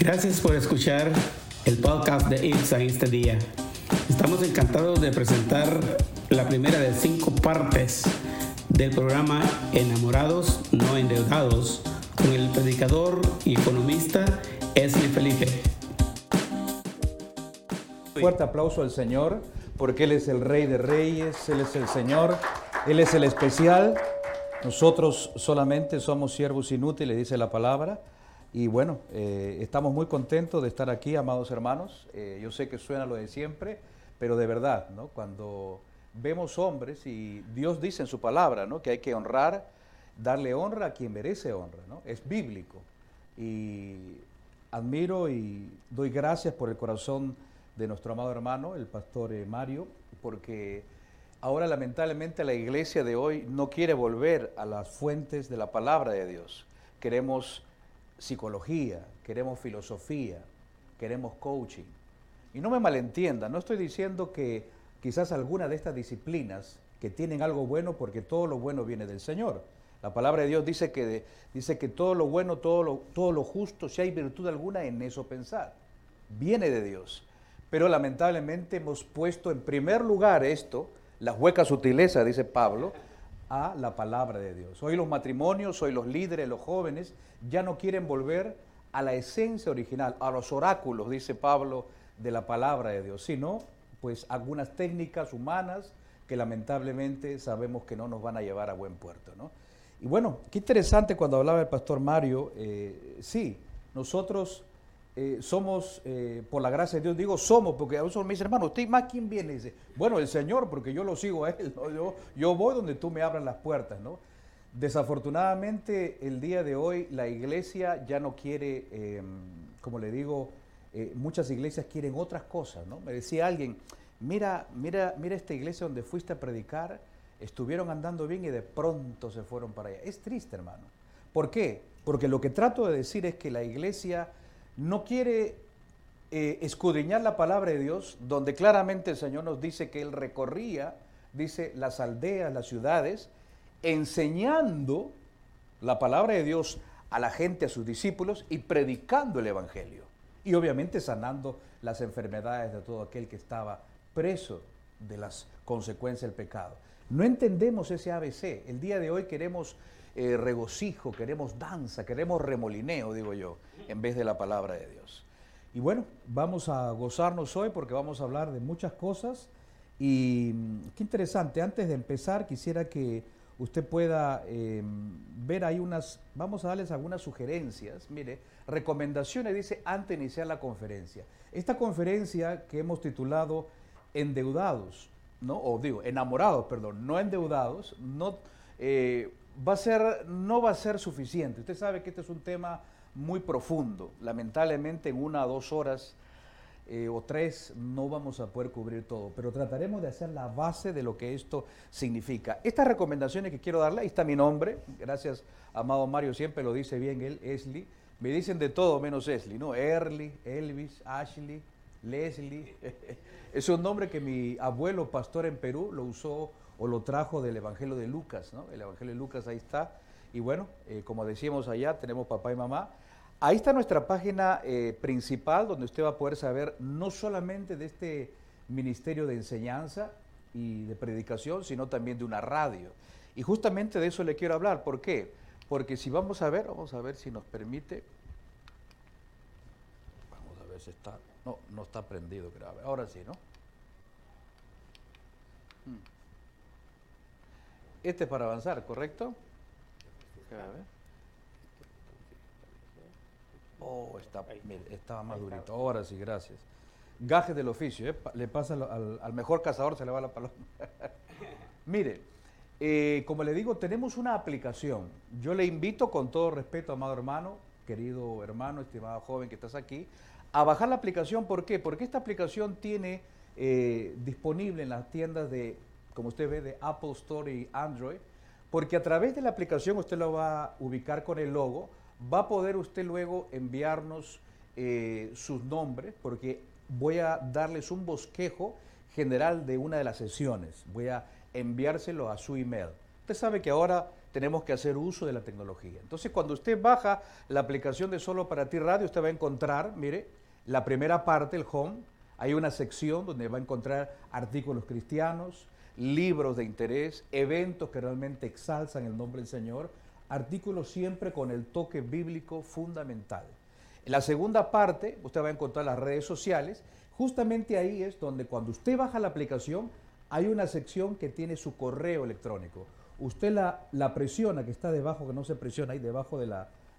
Gracias por escuchar el podcast de IPSA en este día. Estamos encantados de presentar la primera de cinco partes del programa Enamorados no endeudados con el predicador y economista Esli Felipe. Fuerte aplauso al Señor porque Él es el Rey de Reyes, Él es el Señor, Él es el especial. Nosotros solamente somos siervos inútiles, dice la palabra. Y bueno, eh, estamos muy contentos de estar aquí, amados hermanos. Eh, yo sé que suena lo de siempre, pero de verdad, ¿no? Cuando vemos hombres y Dios dice en su palabra, ¿no? Que hay que honrar, darle honra a quien merece honra, ¿no? Es bíblico. Y admiro y doy gracias por el corazón de nuestro amado hermano, el pastor eh, Mario, porque ahora lamentablemente la iglesia de hoy no quiere volver a las fuentes de la palabra de Dios. Queremos psicología, queremos filosofía, queremos coaching. Y no me malentiendan, no estoy diciendo que quizás alguna de estas disciplinas que tienen algo bueno, porque todo lo bueno viene del Señor. La palabra de Dios dice que, dice que todo lo bueno, todo lo, todo lo justo, si hay virtud alguna en eso pensar, viene de Dios. Pero lamentablemente hemos puesto en primer lugar esto, las huecas sutilezas, dice Pablo, a la palabra de Dios. Hoy los matrimonios, hoy los líderes, los jóvenes, ya no quieren volver a la esencia original, a los oráculos, dice Pablo, de la palabra de Dios, sino pues algunas técnicas humanas que lamentablemente sabemos que no nos van a llevar a buen puerto. ¿no? Y bueno, qué interesante cuando hablaba el pastor Mario, eh, sí, nosotros eh, somos, eh, por la gracia de Dios, digo somos, porque a veces me dice, hermano, ¿usted más quién viene? dice, bueno, el Señor, porque yo lo sigo a Él, yo, yo voy donde tú me abras las puertas, ¿no? Desafortunadamente, el día de hoy la iglesia ya no quiere, em, como le digo, eh, muchas iglesias quieren otras cosas, ¿no? Me decía alguien, mira, mira, mira esta iglesia donde fuiste a predicar, estuvieron andando bien y de pronto se fueron para allá. Es triste, hermano. ¿Por qué? Porque lo que trato de decir es que la iglesia no quiere eh, escudriñar la palabra de Dios, donde claramente el Señor nos dice que Él recorría, dice, las aldeas, las ciudades, enseñando la palabra de Dios a la gente, a sus discípulos, y predicando el Evangelio. Y obviamente sanando las enfermedades de todo aquel que estaba preso de las consecuencias del pecado. No entendemos ese ABC. El día de hoy queremos eh, regocijo, queremos danza, queremos remolineo, digo yo, en vez de la palabra de Dios. Y bueno, vamos a gozarnos hoy porque vamos a hablar de muchas cosas. Y mm, qué interesante, antes de empezar quisiera que usted pueda em, ver ahí unas, vamos a darles algunas sugerencias, mire, recomendaciones, dice, antes de iniciar la conferencia. Esta conferencia que hemos titulado Endeudados, ¿no? O digo, enamorados, perdón, no endeudados, no, eh, va a ser, no va a ser suficiente. Usted sabe que este es un tema muy profundo. Lamentablemente en una o dos horas eh, o tres no vamos a poder cubrir todo, pero trataremos de hacer la base de lo que esto significa. Estas recomendaciones que quiero darle, ahí está mi nombre, gracias amado Mario, siempre lo dice bien él, Esli. Me dicen de todo menos Esli, ¿no? Early, Elvis, Ashley, Leslie. es un nombre que mi abuelo pastor en Perú lo usó o lo trajo del Evangelio de Lucas, ¿no? El Evangelio de Lucas ahí está. Y bueno, eh, como decíamos allá, tenemos papá y mamá. Ahí está nuestra página eh, principal donde usted va a poder saber no solamente de este ministerio de enseñanza y de predicación, sino también de una radio. Y justamente de eso le quiero hablar. ¿Por qué? Porque si vamos a ver, vamos a ver si nos permite. Vamos a ver si está. No, no está prendido, grave. Ahora sí, ¿no? Hmm. Este es para avanzar, ¿correcto? A ver. Oh, está, estaba más durito. Ahora sí, gracias. Gajes del oficio, ¿eh? le pasa al, mejor cazador, se le va la paloma. Mire, eh, como le digo, tenemos una aplicación. Yo le invito con todo respeto, amado hermano, querido hermano, estimado joven que estás aquí, a bajar la aplicación. ¿Por qué? Porque esta aplicación tiene eh, disponible en las tiendas de como usted ve, de Apple Store y Android, porque a través de la aplicación usted lo va a ubicar con el logo, va a poder usted luego enviarnos eh, sus nombres, porque voy a darles un bosquejo general de una de las sesiones, voy a enviárselo a su email. Usted sabe que ahora tenemos que hacer uso de la tecnología. Entonces, cuando usted baja la aplicación de Solo para ti Radio, usted va a encontrar, mire, la primera parte, el home, hay una sección donde va a encontrar artículos cristianos, libros de interés, eventos que realmente exalzan el nombre del Señor, artículos siempre con el toque bíblico fundamental. En la segunda parte, usted va a encontrar las redes sociales. Justamente ahí es donde cuando usted baja la aplicación, hay una sección que tiene su correo electrónico. Usted la, presiona, que está debajo, que no se presiona, ahí debajo de,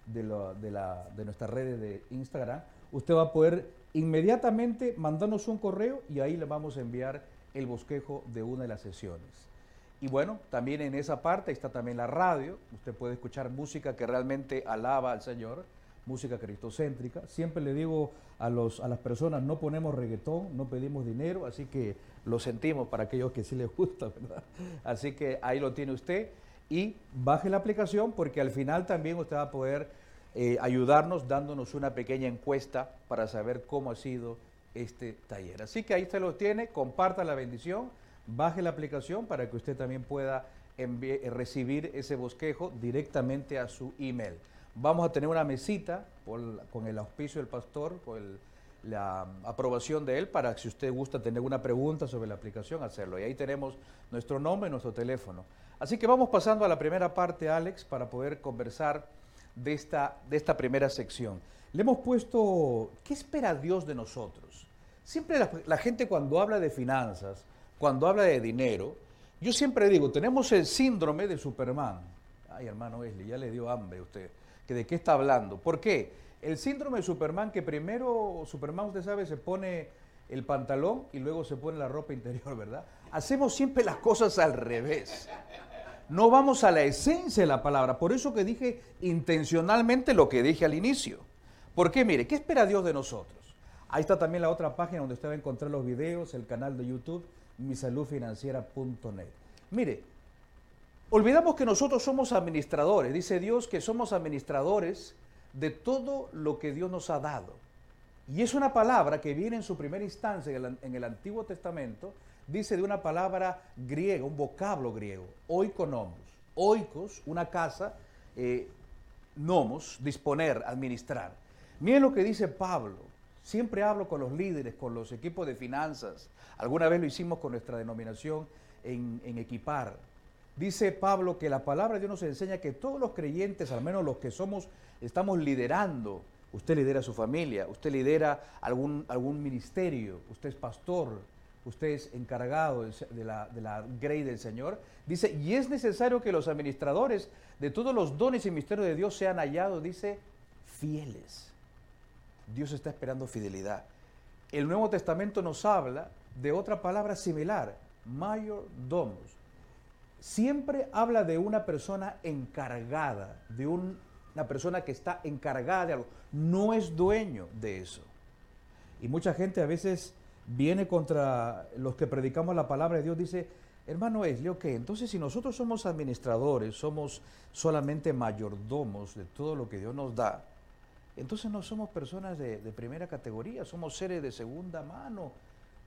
de, la, de nuestras redes de Instagram, usted va a poder inmediatamente mandarnos un correo y ahí le vamos a enviar el bosquejo de una de las sesiones. Y bueno, también en esa parte está también la radio. Usted puede escuchar música que realmente alaba al Señor, música cristocéntrica. Siempre le digo a, los, a las personas, no ponemos reggaetón, no pedimos dinero, así que lo sentimos para aquellos que sí les gusta, ¿verdad? Así que ahí lo tiene usted y baje la aplicación porque al final también usted va a poder eh, ayudarnos dándonos una pequeña encuesta para saber cómo ha sido este taller. Así que ahí usted lo tiene, comparta la bendición baje la aplicación para que usted también pueda eh, recibir ese bosquejo directamente a su email. Vamos a tener una mesita con el auspicio del pastor, con la aprobación de él, para que si usted gusta tener una pregunta sobre la aplicación, hacerlo. Y ahí tenemos nuestro nombre y nuestro teléfono. Así que vamos pasando a la primera parte, Alex, para poder conversar de esta, de esta primera sección. Le hemos puesto, ¿qué espera Dios de nosotros? Siempre la gente cuando habla de finanzas, cuando habla de dinero, yo siempre digo, tenemos el síndrome de Superman. Ay, hermano Wesley, ya le dio hambre a usted. ¿Que ¿De qué está hablando? ¿Por qué? El síndrome de Superman, que primero Superman, usted sabe, se pone el pantalón y luego se pone la ropa interior, ¿verdad? Hacemos siempre las cosas al revés. No vamos a la esencia de la palabra. Por eso que dije intencionalmente lo que dije al inicio. ¿Por qué? Mire, ¿qué espera Dios de nosotros? Ahí está también la otra página donde usted va a encontrar los videos, el canal de YouTube misaludfinanciera.net. Mire, olvidamos que nosotros somos administradores. Dice Dios que somos administradores de todo lo que Dios nos ha dado. Y es una palabra que viene en su primera instancia en el, Antiguo Testamento, dice de una palabra griega, un vocablo griego, oikonomos. Oikos, una casa, eh, nomos, disponer, administrar. Miren lo que dice Pablo. Siempre hablo con los líderes, con los equipos de finanzas, Alguna vez lo hicimos con nuestra denominación en, equipar. Dice Pablo que la palabra de Dios nos enseña que todos los creyentes, al menos los que somos, estamos liderando. Usted lidera su familia, usted lidera algún, algún ministerio, usted es pastor, usted es encargado de la, de la grey del Señor. Dice, y es necesario que los administradores de todos los dones y misterios de Dios sean hallados, dice, fieles. Dios está esperando fidelidad. El Nuevo Testamento nos habla de otra palabra similar, mayordomos. Siempre habla de una persona encargada, de una persona que está encargada de algo. No es dueño de eso. Y mucha gente a veces viene contra los que predicamos la palabra de Dios, dice, hermano es ok, entonces si nosotros somos administradores, somos solamente mayordomos de todo lo que Dios nos da, entonces no somos personas de primera categoría, somos seres de segunda mano,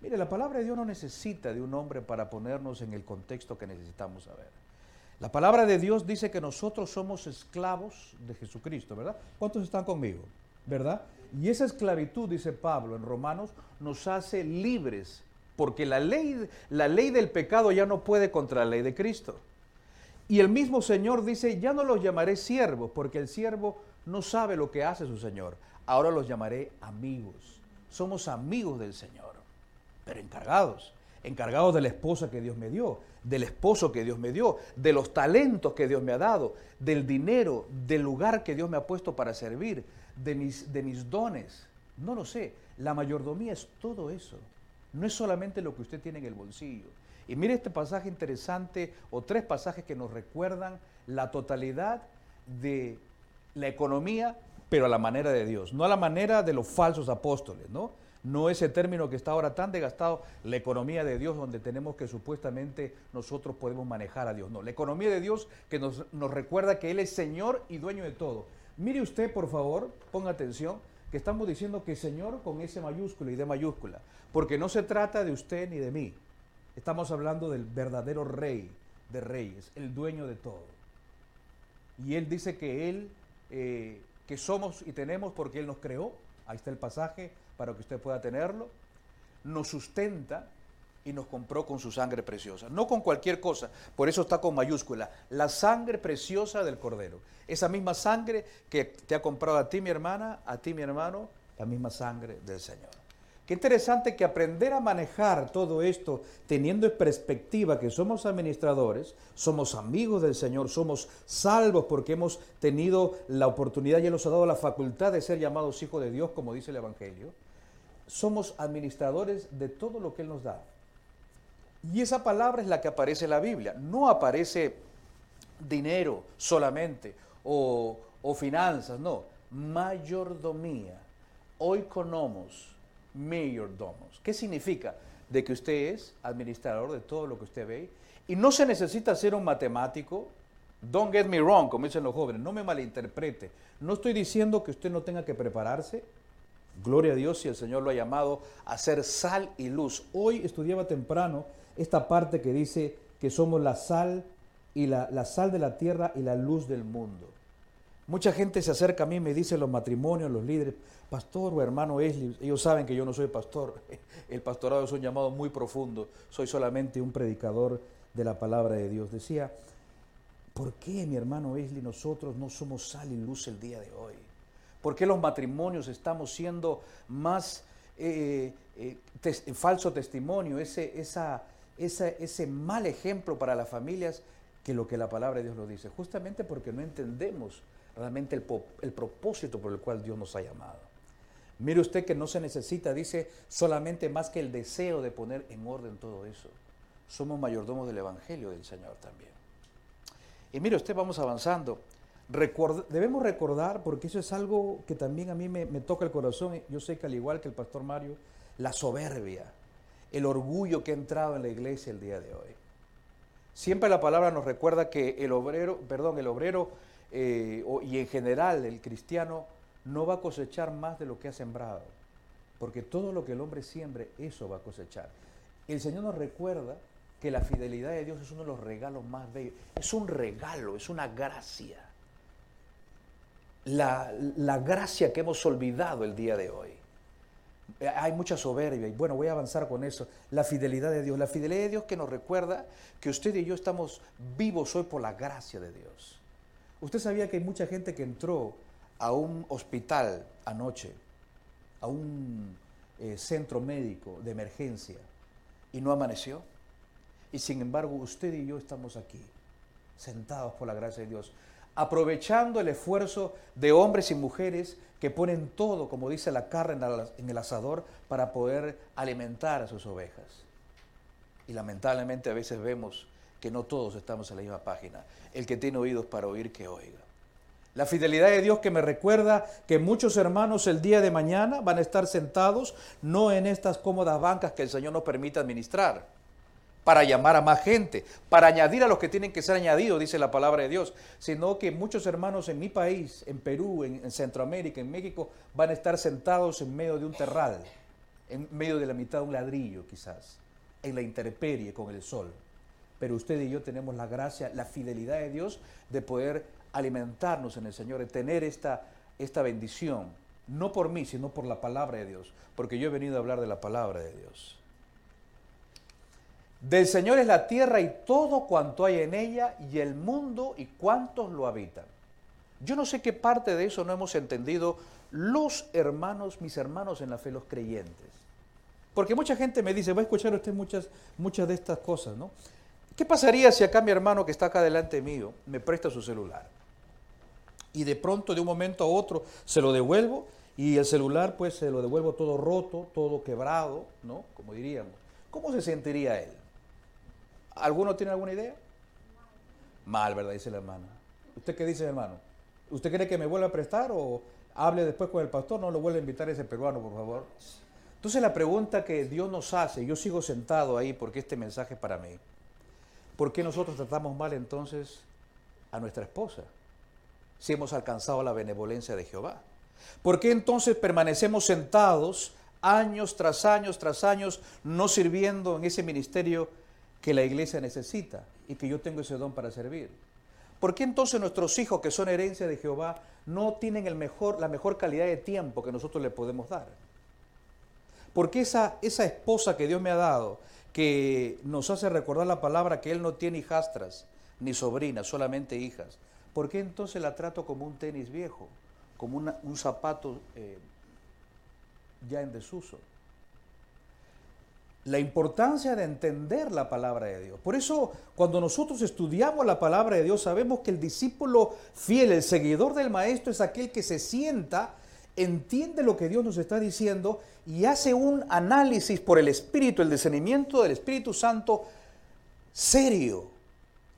Mire, la palabra de Dios no necesita de un hombre para ponernos en el contexto que necesitamos saber. La palabra de Dios dice que nosotros somos esclavos de Jesucristo, ¿verdad? ¿Cuántos están conmigo? ¿Verdad? Y esa esclavitud, dice Pablo en Romanos, nos hace libres, porque la ley, la ley del pecado ya no puede contra la ley de Cristo. Y el mismo Señor dice, ya no los llamaré siervos, porque el siervo no sabe lo que hace su Señor. Ahora los llamaré amigos. Somos amigos del Señor pero encargados. Encargados de la esposa que Dios me dio, del esposo que Dios me dio, de los talentos que Dios me ha dado, del dinero, del lugar que Dios me ha puesto para servir, de mis, de mis dones. No lo sé. La mayordomía es todo eso. No es solamente lo que usted tiene en el bolsillo. Y mire este pasaje interesante, o tres pasajes que nos recuerdan la totalidad de la economía, pero a la manera de Dios, no a la manera de los falsos apóstoles, ¿no? no ese término que está ahora tan desgastado, la economía de Dios, donde tenemos que supuestamente nosotros podemos manejar a Dios. No, la economía de Dios que nos, nos recuerda que Él es Señor y dueño de todo. Mire usted, por favor, ponga atención, que estamos diciendo que Señor con S mayúscula y D mayúscula, porque no se trata de usted ni de mí. Estamos hablando del verdadero Rey de Reyes, el dueño de todo. Y Él dice que Él, eh, que somos y tenemos porque Él nos creó. Ahí está el pasaje para que usted pueda tenerlo. Nos sustenta y nos compró con su sangre preciosa. No con cualquier cosa, por eso está con mayúscula. La sangre preciosa del Cordero. Esa misma sangre que te ha comprado a ti, mi hermana, a ti, mi hermano, la misma sangre del Señor. Qué interesante que aprender a manejar todo esto teniendo en perspectiva que somos administradores, somos amigos del Señor, somos salvos porque hemos tenido la oportunidad y Él nos ha dado la facultad de ser llamados hijos de Dios, como dice el Evangelio. Somos administradores de todo lo que Él nos da. Y esa palabra es la que aparece en la Biblia. No aparece dinero solamente o, finanzas, no. Mayordomía, oikonomos mayordomos. ¿Qué significa? De que usted es administrador de todo lo que usted ve. Y no se necesita ser un matemático. Don't get me wrong, como dicen los jóvenes, no me malinterprete. No estoy diciendo que usted no tenga que prepararse. Gloria a Dios si el Señor lo ha llamado a ser sal y luz. Hoy estudiaba temprano esta parte que dice que somos la sal y la, la sal de la tierra y la luz del mundo. Mucha gente se acerca a mí y me dice los matrimonios, los líderes, pastor o hermano Esli, ellos saben que yo no soy pastor, el pastorado es un llamado muy profundo, soy solamente un predicador de la palabra de Dios. Decía, ¿por qué mi hermano Esli nosotros no somos sal y luz el día de hoy? ¿Por qué los matrimonios estamos siendo más eh, eh, falso testimonio, ese, esa, ese mal ejemplo para las familias que lo que la palabra de Dios nos dice? Justamente porque no entendemos realmente el, propósito por el cual Dios nos ha llamado. Mire usted que no se necesita, dice, solamente más que el deseo de poner en orden todo eso. Somos mayordomos del Evangelio del Señor también. Y mire usted, vamos avanzando. debemos recordar, porque eso es algo que también a mí me toca el corazón, yo sé que al igual que el pastor Mario, la soberbia, el orgullo que ha entrado en la iglesia el día de hoy. Siempre la palabra nos recuerda que el obrero, perdón, el obrero eh, y en general el cristiano no va a cosechar más de lo que ha sembrado, porque todo lo que el hombre siembre, eso va a cosechar. El Señor nos recuerda que la fidelidad de Dios es uno de los regalos más bellos. Es un regalo, es una gracia. La, la gracia que hemos olvidado el día de hoy. Hay mucha soberbia y bueno, voy a avanzar con eso. La fidelidad de Dios. La fidelidad de Dios que nos recuerda que usted y yo estamos vivos hoy por la gracia de Dios. Usted sabía que hay mucha gente que entró a un hospital anoche, a un eh, centro médico de emergencia y no amaneció. Y sin embargo, usted y yo estamos aquí, sentados por la gracia de Dios, aprovechando el esfuerzo de hombres y mujeres que ponen todo, como dice la carne en el asador, para poder alimentar a sus ovejas. Y lamentablemente a veces vemos que no todos estamos en la misma página. El que tiene oídos para oír, que oiga. La fidelidad de Dios que me recuerda que muchos hermanos el día de mañana van a estar sentados no en estas cómodas bancas que el Señor nos permite administrar, para llamar a más gente, para añadir a los que tienen que ser añadidos, dice la palabra de Dios, sino que muchos hermanos en mi país, en Perú, en, en Centroamérica, en México, van a estar sentados en medio de un terral, en medio de la mitad de un ladrillo quizás, en la intemperie con el sol pero usted y yo tenemos la gracia, la fidelidad de Dios de poder alimentarnos en el Señor, de tener esta, esta bendición, no por mí, sino por la palabra de Dios, porque yo he venido a hablar de la palabra de Dios. Del Señor es la tierra y todo cuanto hay en ella, y el mundo y cuantos lo habitan. Yo no sé qué parte de eso no hemos entendido los hermanos, mis hermanos en la fe, los creyentes. Porque mucha gente me dice, va a escuchar usted muchas, muchas de estas cosas, ¿no? ¿Qué pasaría si acá mi hermano que está acá delante mío me presta su celular? Y de pronto, de un momento a otro, se lo devuelvo y el celular pues se lo devuelvo todo roto, todo quebrado, ¿no? Como diríamos. ¿Cómo se sentiría él? ¿Alguno tiene alguna idea? Mal, ¿verdad? Dice la hermana. ¿Usted qué dice, hermano? ¿Usted cree que me vuelva a prestar o hable después con el pastor? No lo vuelva a invitar a ese peruano, por favor. Entonces la pregunta que Dios nos hace, yo sigo sentado ahí porque este mensaje es para mí. ¿Por qué nosotros tratamos mal entonces a nuestra esposa si hemos alcanzado la benevolencia de Jehová? ¿Por qué entonces permanecemos sentados años tras años tras años no sirviendo en ese ministerio que la iglesia necesita y que yo tengo ese don para servir? ¿Por qué entonces nuestros hijos que son herencia de Jehová no tienen la mejor calidad de tiempo que nosotros le podemos dar? ¿Por qué esa, esa esposa que Dios me ha dado, que nos hace recordar la palabra que Él no tiene hijastras ni sobrinas, solamente hijas, ¿por qué entonces la trato como un tenis viejo, como un zapato eh, ya en desuso? La importancia de entender la palabra de Dios. Por eso, cuando nosotros estudiamos la palabra de Dios, sabemos que el discípulo fiel, el seguidor del maestro, es aquel que se sienta, entiende lo que Dios nos está diciendo y hace un análisis por el Espíritu, el discernimiento del Espíritu Santo serio,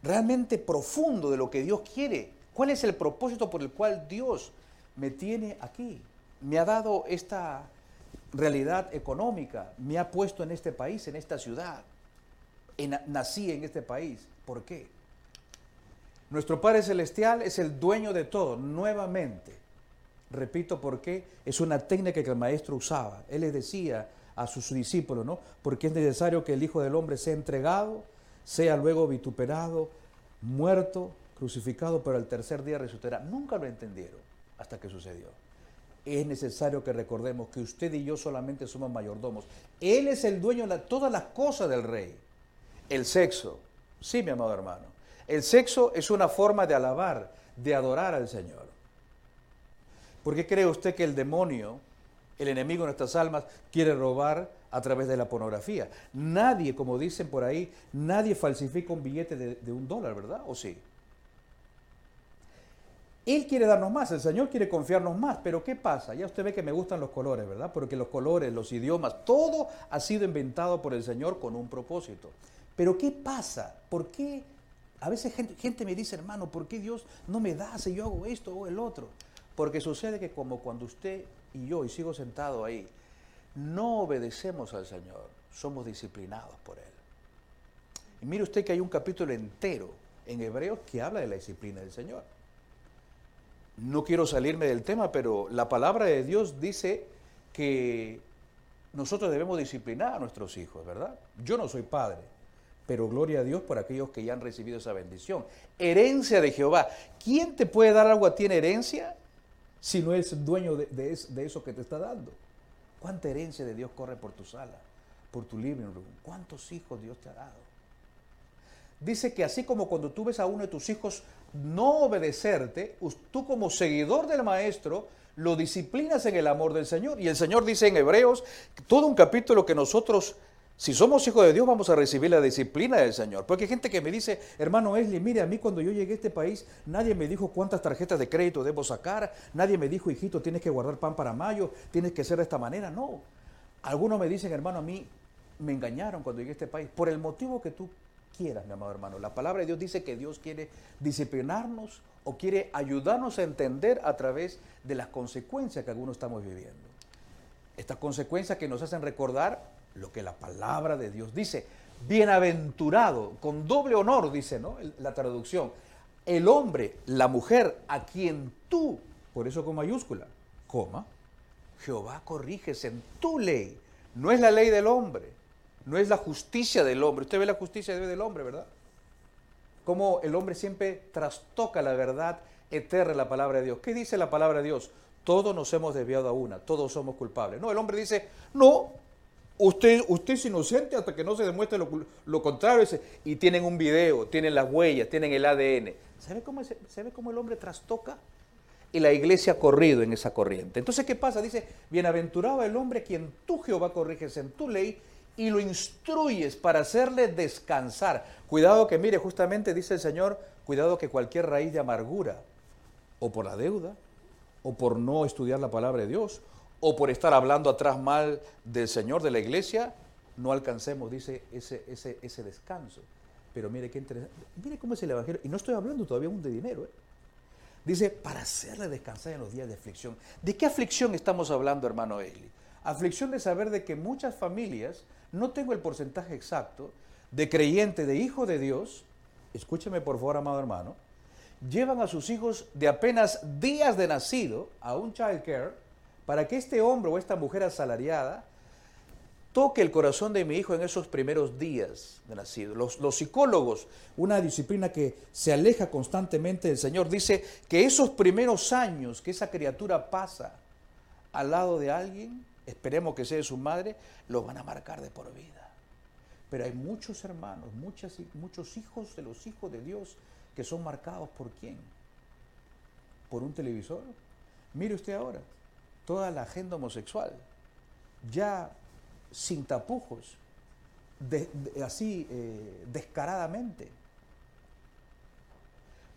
realmente profundo de lo que Dios quiere. ¿Cuál es el propósito por el cual Dios me tiene aquí? Me ha dado esta realidad económica me ha puesto en este país, en esta ciudad. nací en este país. ¿Por qué? Nuestro Padre Celestial es el dueño de todo, nuevamente. Repito, ¿por qué? Es una técnica que el maestro usaba. Él le decía a sus discípulos, ¿no? Porque es necesario que el Hijo del Hombre sea entregado, sea luego vituperado, muerto, crucificado, pero al tercer día resucitará. Nunca lo entendieron hasta que sucedió es necesario que recordemos que usted y yo solamente somos mayordomos. Él es el dueño de todas las cosas del rey. El sexo, sí, mi amado hermano. El sexo es una forma de alabar, de adorar al Señor. ¿Por qué cree usted que el demonio, el enemigo de nuestras almas, quiere robar a través de la pornografía? Nadie, como dicen por ahí, nadie falsifica un billete de, de un dólar, ¿verdad? ¿O sí? Él quiere darnos más, el Señor quiere confiarnos más, pero ¿qué pasa? Ya usted ve que me gustan los colores, ¿verdad? Porque los colores, los idiomas, todo ha sido inventado por el Señor con un propósito. Pero ¿qué pasa? ¿Por qué? A veces gente, me dice, hermano, ¿por qué Dios no me da si yo hago esto o el otro? Porque sucede que como cuando usted y yo, y sigo sentado ahí, no obedecemos al Señor, somos disciplinados por Él. Y mire usted que hay un capítulo entero en Hebreos que habla de la disciplina del Señor no quiero salirme del tema, pero la palabra de Dios dice que nosotros debemos disciplinar a nuestros hijos, ¿verdad? Yo no soy padre, pero gloria a Dios por aquellos que ya han recibido esa bendición. Herencia de Jehová. ¿Quién te puede dar algo a ti en herencia si no es dueño de, de eso que te está dando? ¿Cuánta herencia de Dios corre por tu sala, por tu living room? ¿Cuántos hijos Dios te ha dado? Dice que así como cuando tú ves a uno de tus hijos no obedecerte, tú como seguidor del maestro lo disciplinas en el amor del Señor. Y el Señor dice en Hebreos, todo un capítulo que nosotros, si somos hijos de Dios, vamos a recibir la disciplina del Señor. Porque hay gente que me dice, hermano Esli, mire, a mí cuando yo llegué a este país, nadie me dijo cuántas tarjetas de crédito debo sacar, nadie me dijo, hijito, tienes que guardar pan para mayo, tienes que ser de esta manera. No. Algunos me dicen, hermano, a mí me engañaron cuando llegué a este país, por el motivo que tú quieras, mi amado hermano. La palabra de Dios dice que Dios quiere disciplinarnos o quiere ayudarnos a entender a través de las consecuencias que algunos estamos viviendo. Estas consecuencias que nos hacen recordar lo que la palabra de Dios dice. Bienaventurado, con doble honor, dice ¿no? la traducción. El hombre, la mujer, a quien tú, por eso con mayúscula, coma, Jehová corriges en tu ley. No es la ley del hombre, no es la justicia del hombre. Usted ve la justicia del hombre, ¿verdad? Como el hombre siempre trastoca la verdad eterna, la palabra de Dios. ¿Qué dice la palabra de Dios? Todos nos hemos desviado a una, todos somos culpables. No, el hombre dice, no, usted, usted es inocente hasta que no se demuestre lo, contrario. Y tienen un video, tienen las huellas, tienen el ADN. ¿Sabe cómo, ¿Sabe cómo el hombre trastoca? Y la iglesia ha corrido en esa corriente. Entonces, ¿qué pasa? Dice, bienaventurado el hombre quien tú, Jehová, corriges en tu ley y lo instruyes para hacerle descansar. Cuidado que mire, justamente dice el Señor, cuidado que cualquier raíz de amargura, o por la deuda, o por no estudiar la palabra de Dios, o por estar hablando atrás mal del Señor, de la iglesia, no alcancemos, dice, ese, ese, ese descanso. Pero mire qué interesante. Mire cómo es el Evangelio. Y no estoy hablando todavía aún de dinero. ¿eh? Dice, para hacerle descansar en los días de aflicción. ¿De qué aflicción estamos hablando, hermano Eli? Aflicción de saber de que muchas familias no tengo el porcentaje exacto de creyente, de hijo de Dios, escúcheme por favor, amado hermano, llevan a sus hijos de apenas días de nacido a un child care para que este hombre o esta mujer asalariada toque el corazón de mi hijo en esos primeros días de nacido. Los, los, psicólogos, una disciplina que se aleja constantemente del Señor, dice que esos primeros años que esa criatura pasa al lado de alguien, esperemos que sea su madre, lo van a marcar de por vida. Pero hay muchos hermanos, muchas, muchos hijos de los hijos de Dios que son marcados por quién? Por un televisor. Mire usted ahora, toda la agenda homosexual, ya sin tapujos, así eh, descaradamente.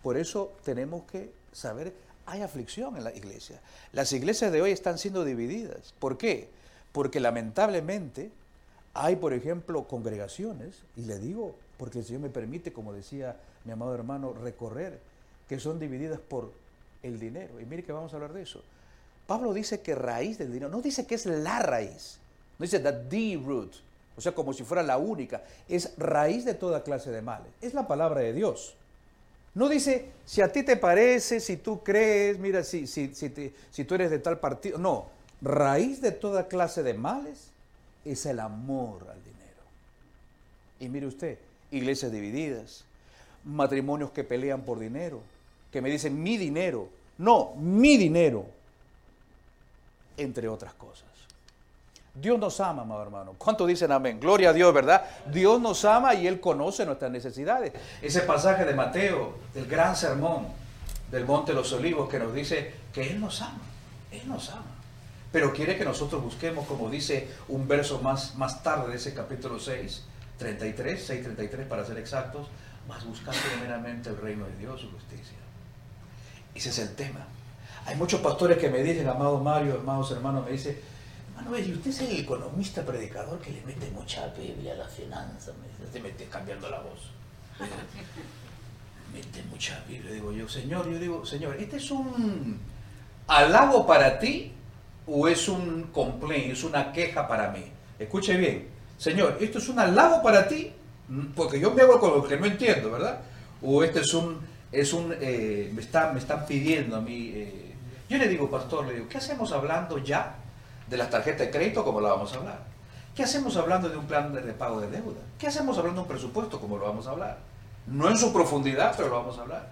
Por eso tenemos que saber, hay aflicción en la iglesia. Las iglesias de hoy están siendo divididas. ¿Por qué? Porque lamentablemente hay, por ejemplo, congregaciones, y le digo, porque el Señor me permite, como decía mi amado hermano, recorrer, que son divididas por el dinero. Y mire que vamos a hablar de eso. Pablo dice que raíz del dinero, no dice que es la raíz, no dice the root, o sea, como si fuera la única, es raíz de toda clase de males. Es la palabra de Dios. No dice si a ti te parece, si tú crees, mira, si, si, si, si tú eres de tal partido. No, raíz de toda clase de males es el amor al dinero. Y mire usted, iglesias divididas, matrimonios que pelean por dinero, que me dicen mi dinero, no, mi dinero, entre otras cosas. Dios nos ama, amado hermano. ¿Cuánto dicen amén? Gloria a Dios, ¿verdad? Dios nos ama y Él conoce nuestras necesidades. Ese pasaje de Mateo, del gran sermón del Monte de los Olivos, que nos dice que Él nos ama. Él nos ama. Pero quiere que nosotros busquemos, como dice un verso más, más tarde de ese capítulo 6, 33, 6, 33 para ser exactos, más buscar primeramente el reino de Dios, su justicia. Ese es el tema. Hay muchos pastores que me dicen, amado Mario, amados hermanos, me dicen, Manuel, ¿y usted es el economista predicador que le mete mucha Biblia a la finanza? Me dice, mete cambiando la voz. mete mucha Biblia. Digo yo, Señor, yo digo, Señor, ¿este es un halago para ti o es un complaint, es una queja para mí? Escuche bien, Señor, ¿esto es un halago para ti? Porque yo me hago con lo que no entiendo, ¿verdad? O este es un, es un, eh, me, está, me están pidiendo a mí. Eh, yo le digo, pastor, le digo, ¿qué hacemos hablando ya de las tarjetas de crédito como la vamos a hablar? ¿Qué hacemos hablando de un plan de pago de deuda? ¿Qué hacemos hablando de un presupuesto como lo vamos a hablar? No en su profundidad, pero lo vamos a hablar.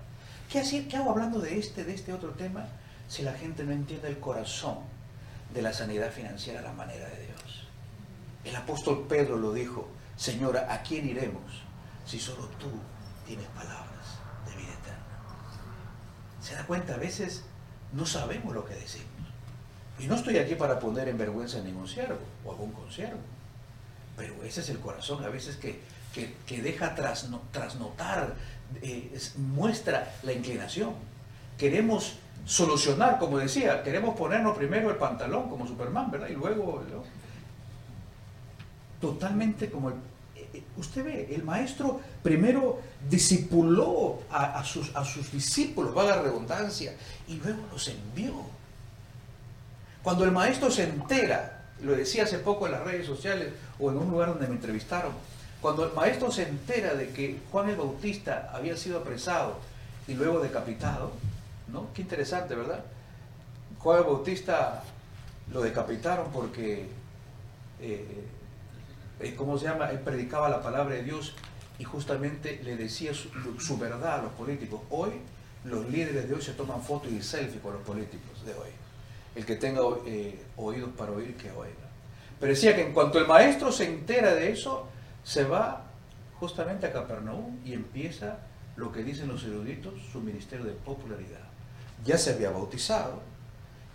¿Qué, ¿Qué hago hablando de este, de este otro tema si la gente no entiende el corazón de la sanidad financiera a la manera de Dios? El apóstol Pedro lo dijo, Señora, ¿a quién iremos si solo tú tienes palabras de vida eterna? ¿Se da cuenta? A veces no sabemos lo que decimos. Y no estoy aquí para poner en vergüenza a ningún siervo o algún consiervo. Pero ese es el corazón a veces que, que, deja trasnotar, eh, muestra la inclinación. Queremos solucionar, como decía, queremos ponernos primero el pantalón como Superman, ¿verdad? Y luego... Totalmente como el eh, usted ve, el maestro primero discipuló a, sus, a sus discípulos, va la redundancia, y luego los envió. Cuando el maestro se entera, lo decía hace poco en las redes sociales o en un lugar donde me entrevistaron, cuando el maestro se entera de que Juan el Bautista había sido apresado y luego decapitado, ¿no? Qué interesante, ¿verdad? Juan el Bautista lo decapitaron porque, eh, eh, ¿cómo se llama? Él predicaba la palabra de Dios y justamente le decía su, su verdad a los políticos. Hoy los líderes de hoy se toman fotos y selfies con los políticos de hoy el que tenga eh, oídos para oír, que oiga. Pero decía que en cuanto el maestro se entera de eso, se va justamente a Capernaum y empieza lo que dicen los eruditos, su ministerio de popularidad. Ya se había bautizado,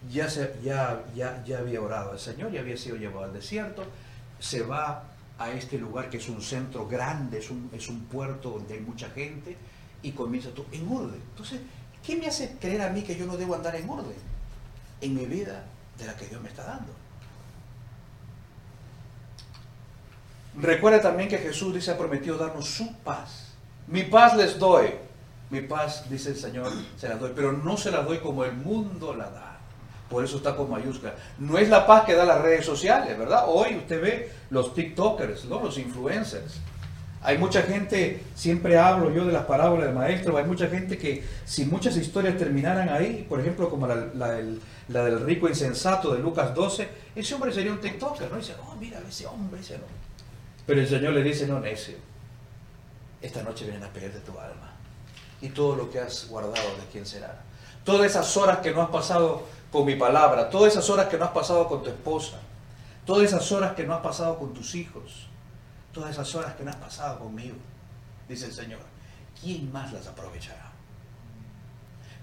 ya, se, ya, ya, ya había orado al Señor, ya había sido llevado al desierto, se va a este lugar que es un centro grande, es un, es un puerto donde hay mucha gente, y comienza todo en orden. Entonces, ¿qué me hace creer a mí que yo no debo andar en orden? En mi vida de la que Dios me está dando. Recuerda también que Jesús dice ha prometido darnos su paz. Mi paz les doy. Mi paz, dice el Señor, se la doy, pero no se la doy como el mundo la da. Por eso está con mayúscula. No es la paz que da las redes sociales, ¿verdad? Hoy usted ve los TikTokers, los influencers hay mucha gente, siempre hablo yo de las parábolas del maestro, hay mucha gente que si muchas historias terminaran ahí, por ejemplo como la, la del rico insensato de Lucas 12, ese hombre sería un TikToker, ¿no? dice, oh, mira, ese hombre, ese no. Pero el Señor le dice, no, necio, esta noche vienen a pedirte tu alma y todo lo que has guardado de quién será. Todas esas horas que no has pasado con mi palabra, todas esas horas que no has pasado con tu esposa, todas esas horas que no has pasado con tus hijos, todas esas horas que no has pasado conmigo, dice el Señor, ¿quién más las aprovechará?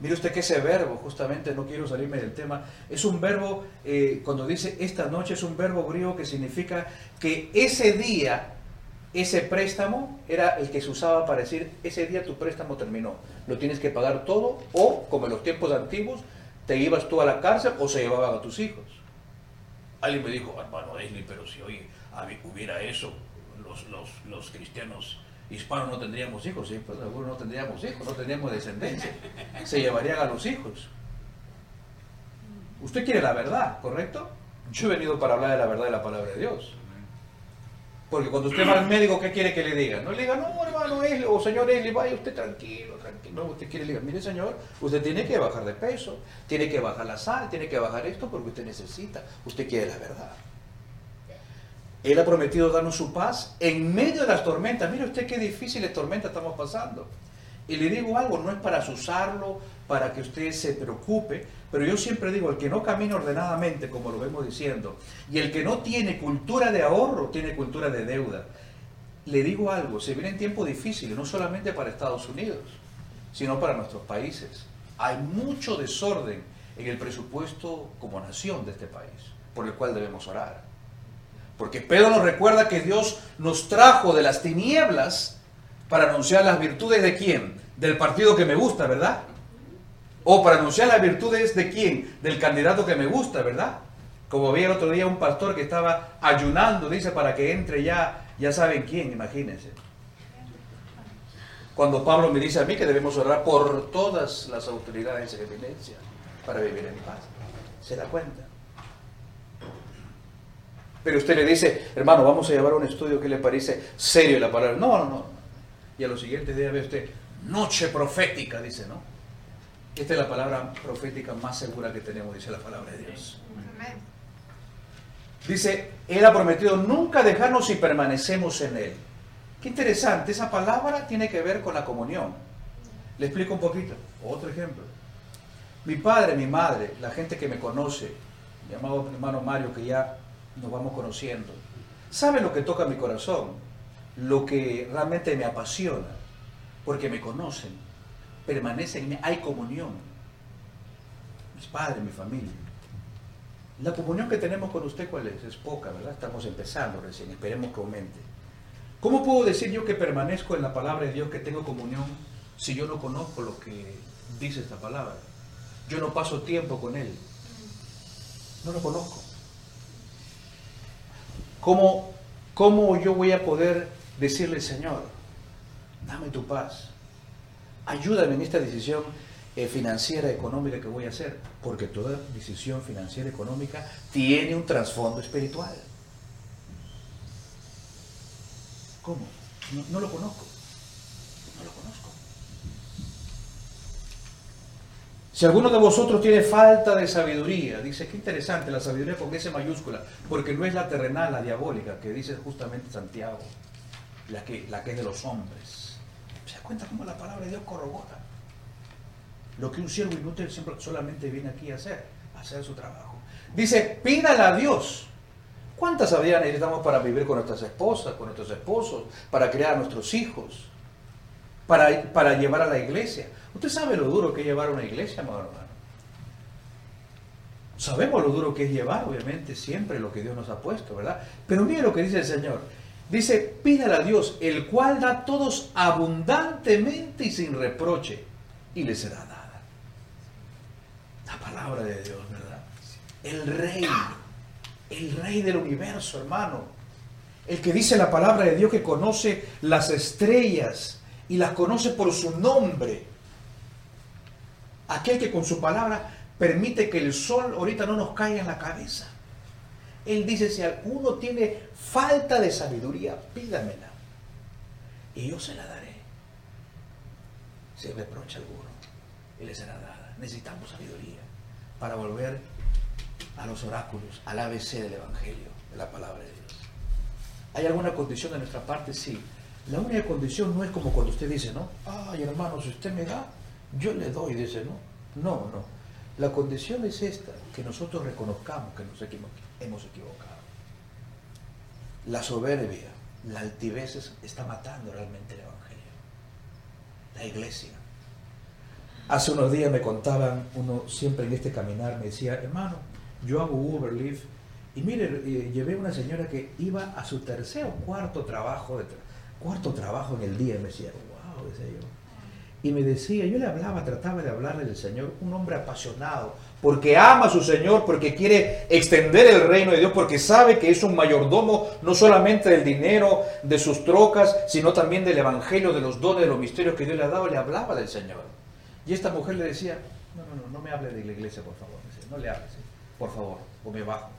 Mire usted que ese verbo, justamente no quiero salirme del tema, es un verbo, eh, cuando dice esta noche, es un verbo griego que significa que ese día, ese préstamo era el que se usaba para decir, ese día tu préstamo terminó, lo tienes que pagar todo, o como en los tiempos antiguos, te ibas tú a la cárcel o se llevaban a tus hijos. Alguien me dijo, hermano Esli, pero si hoy hubiera eso, los, los, los cristianos hispanos no tendríamos hijos, ¿sí? pues algunos no tendríamos hijos, no tendríamos descendencia, se llevarían a los hijos. Usted quiere la verdad, ¿correcto? Yo he venido para hablar de la verdad de la palabra de Dios. Porque cuando usted va al médico, ¿qué quiere que le diga? No le diga, no, hermano Esli, o señor Esli, vaya usted tranquilo, tranquilo. No, usted quiere le diga, mire señor, usted tiene que bajar de peso, tiene que bajar la sal, tiene que bajar esto porque usted necesita, usted quiere la verdad. Él ha prometido darnos su paz en medio de las tormentas. Mire usted qué difíciles tormentas estamos pasando. Y le digo algo, no es para asusarlo, para que usted se preocupe, pero yo siempre digo, el que no camina ordenadamente, como lo vemos diciendo, y el que no tiene cultura de ahorro, tiene cultura de deuda. Le digo algo, se vienen tiempos difíciles, no solamente para Estados Unidos, sino para nuestros países. Hay mucho desorden en el presupuesto como nación de este país, por el cual debemos orar. Porque Pedro nos recuerda que Dios nos trajo de las tinieblas para anunciar las virtudes de quién? Del partido que me gusta, ¿verdad? O para anunciar las virtudes de quién? Del candidato que me gusta, ¿verdad? Como vi el otro día un pastor que estaba ayunando, dice, para que entre ya, ya saben quién, imagínense. Cuando Pablo me dice a mí que debemos orar por todas las autoridades en evidencia para vivir en paz. ¿Se da cuenta? Pero usted le dice, hermano, vamos a llevar un estudio que le parece serio la palabra. No, no, no. Y a los siguientes días ve usted, noche profética, dice, ¿no? Esta es la palabra profética más segura que tenemos, dice la palabra de Dios. Dice, Él ha prometido nunca dejarnos si permanecemos en Él. Qué interesante, esa palabra tiene que ver con la comunión. Le explico un poquito. Otro ejemplo. Mi padre, mi madre, la gente que me conoce, mi amado hermano Mario, que ya nos vamos conociendo, sabe lo que toca mi corazón, lo que realmente me apasiona, porque me conocen, permanecen, hay comunión. Mis padres, mi familia. La comunión que tenemos con usted, ¿cuál es? Es poca, ¿verdad? Estamos empezando recién, esperemos que aumente. ¿Cómo puedo decir yo que permanezco en la palabra de Dios, que tengo comunión, si yo no conozco lo que dice esta palabra? Yo no paso tiempo con Él. No lo conozco. ¿Cómo, ¿Cómo yo voy a poder decirle, Señor, dame tu paz? Ayúdame en esta decisión eh, financiera, económica que voy a hacer, porque toda decisión financiera, económica tiene un trasfondo espiritual. ¿Cómo? no lo conozco. No lo conozco. Si alguno de vosotros tiene falta de sabiduría, dice, qué interesante, la sabiduría con S mayúscula, porque no es la terrenal, la diabólica, que dice justamente Santiago, la que, la que es de los hombres. ¿Se da cuenta cómo la palabra de Dios corrobora? Lo que un siervo inútil siempre solamente viene aquí a hacer, a hacer su trabajo. Dice, pídala a Dios. ¿Cuánta sabiduría necesitamos para vivir con nuestras esposas, con nuestros esposos, para criar a nuestros hijos, para, para llevar a la iglesia? Usted sabe lo duro que es llevar una iglesia, hermano. Sabemos lo duro que es llevar, obviamente, siempre lo que Dios nos ha puesto, ¿verdad? Pero mire lo que dice el Señor. Dice, pídale a Dios, el cual da a todos abundantemente y sin reproche, y le será dada. La palabra de Dios, ¿verdad? El rey, el rey del universo, hermano. El que dice la palabra de Dios que conoce las estrellas y las conoce por su nombre aquel que con su palabra permite que el sol ahorita no nos caiga en la cabeza. Él dice, si alguno tiene falta de sabiduría, pídamela. Y yo se la daré. Si reprocha alguno, y le será dada. Necesitamos sabiduría para volver a los oráculos, al ABC del Evangelio, de la palabra de Dios. ¿Hay alguna condición de nuestra parte? Sí. La única condición no es como cuando usted dice, ¿no? Ay, hermano, si usted me da, yo le doy, dice, ¿no? No, no. La condición es esta, que nosotros reconozcamos que nos hemos equivocado. La soberbia, la altivez está matando realmente el Evangelio. La iglesia. Hace unos días me contaban, uno siempre en este caminar me decía, hermano, yo hago Uber, Lyft, y mire, eh, llevé una señora que iba a su tercer o cuarto trabajo, de cuarto trabajo en el día, y me decía, wow, decía yo. Y me decía, yo le hablaba, trataba de hablarle del Señor, un hombre apasionado, porque ama a su Señor, porque quiere extender el reino de Dios, porque sabe que es un mayordomo no solamente del dinero, de sus trocas, sino también del Evangelio, de los dones, de los misterios que Dios le ha dado, le hablaba del Señor. Y esta mujer le decía, no, no, no, no me hable de la iglesia, por favor, no le hables, por favor, o me bajo.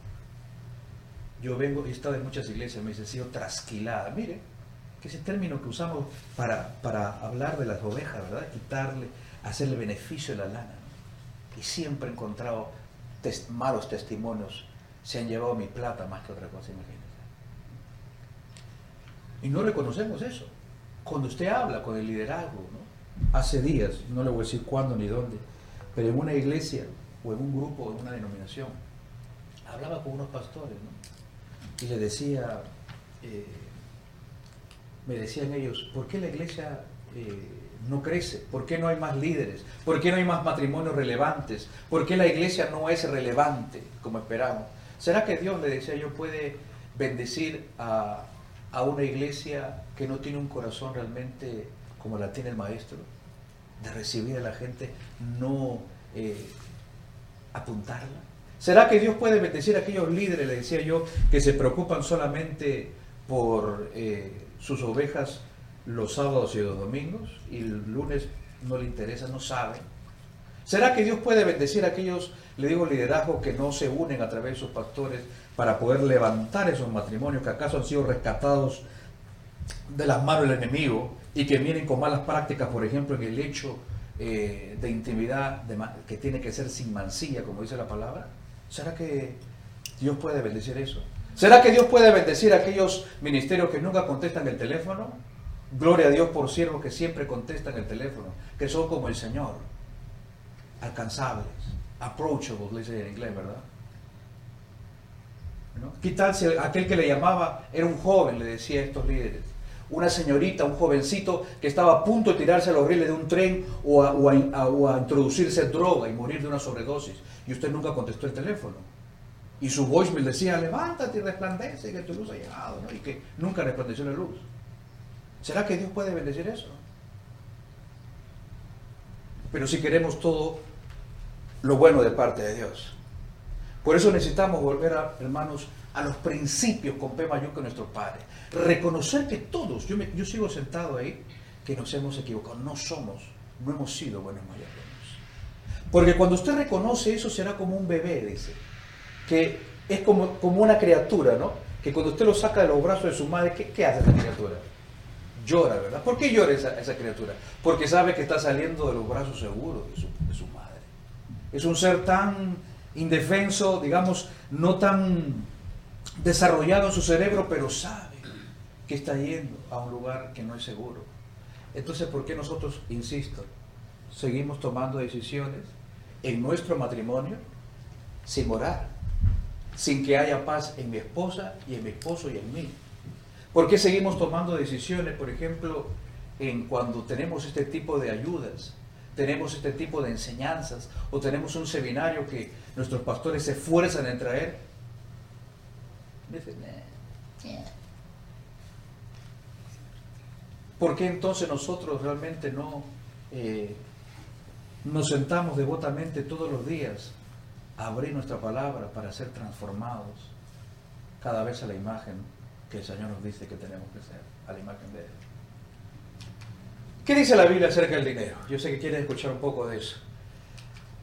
Yo vengo, he estado en muchas iglesias, me dice, sido trasquilada. Mire, que es el término que usamos para, para hablar de las ovejas, ¿verdad? Quitarle, hacerle beneficio de la lana. Y siempre he encontrado malos testimonios. Se han llevado mi plata más que otra cosa, imagínense. Y no reconocemos eso. Cuando usted habla con el liderazgo, ¿no? hace días, no le voy a decir cuándo ni dónde, pero en una iglesia o en un grupo o en una denominación, hablaba con unos pastores, ¿no? y le decía, eh, me decían ellos, ¿por qué la iglesia eh, no crece? ¿Por qué no hay más líderes? ¿Por qué no hay más matrimonios relevantes? ¿Por qué la iglesia no es relevante como esperamos? ¿Será que Dios, le decía yo, puede bendecir a, una iglesia que no tiene un corazón realmente como la tiene el maestro? De recibir a la gente, no eh, apuntarla. ¿Será que Dios puede bendecir a aquellos líderes, le decía yo, que se preocupan solamente por eh, sus ovejas los sábados y los domingos y el lunes no le interesa, no saben? ¿Será que Dios puede bendecir a aquellos, le digo, liderazgos que no se unen a través de sus pastores para poder levantar esos matrimonios que acaso han sido rescatados de las manos del enemigo y que vienen con malas prácticas, por ejemplo, en el hecho eh, de intimidad que tiene que ser sin mancilla, como dice la palabra? ¿Será que Dios puede bendecir eso? ¿Será que Dios puede bendecir a aquellos ministerios que nunca contestan el teléfono? Gloria a Dios por siervos que siempre contestan el teléfono, que son como el Señor, alcanzables, approachable, dice en inglés, ¿verdad? ¿Qué tal si aquel que le llamaba era un joven, le decía a estos líderes? Una señorita, un jovencito que estaba a punto de tirarse a los rieles de un tren o a, o a introducirse droga y morir de una sobredosis y usted nunca contestó el teléfono. Y su voicemail decía, levántate y resplandece, que tu luz ha llegado, ¿no? y que nunca resplandeció la luz. ¿Será que Dios puede bendecir eso? Pero si queremos todo lo bueno de parte de Dios. Por eso necesitamos volver, a, hermanos, a los principios con P mayúscula nuestro Padre. Reconocer que todos, yo, yo sigo sentado ahí, que nos hemos equivocado. No somos, no hemos sido buenos mayores. Porque cuando usted reconoce eso será como un bebé, dice, que es como, como una criatura, ¿no? Que cuando usted lo saca de los brazos de su madre, ¿qué, hace esa criatura? Llora, ¿verdad? ¿Por qué llora esa, esa, criatura? Porque sabe que está saliendo de los brazos seguros de su, de su madre. Es un ser tan indefenso, digamos, no tan desarrollado en su cerebro, pero sabe que está yendo a un lugar que no es seguro. Entonces, ¿por qué nosotros, insisto, seguimos tomando decisiones en nuestro matrimonio sin morar, sin que haya paz en mi esposa y en mi esposo y en mí. ¿Por qué seguimos tomando decisiones, por ejemplo, en cuando tenemos este tipo de ayudas, tenemos este tipo de enseñanzas o tenemos un seminario que nuestros pastores se esfuerzan en traer? ¿Por qué entonces nosotros realmente no eh, nos sentamos devotamente todos los días abrir nuestra palabra para ser transformados cada vez a la imagen que el Señor nos dice que tenemos que ser, a la imagen de Él. ¿Qué dice la Biblia acerca del dinero? Yo sé que quieren escuchar un poco de eso.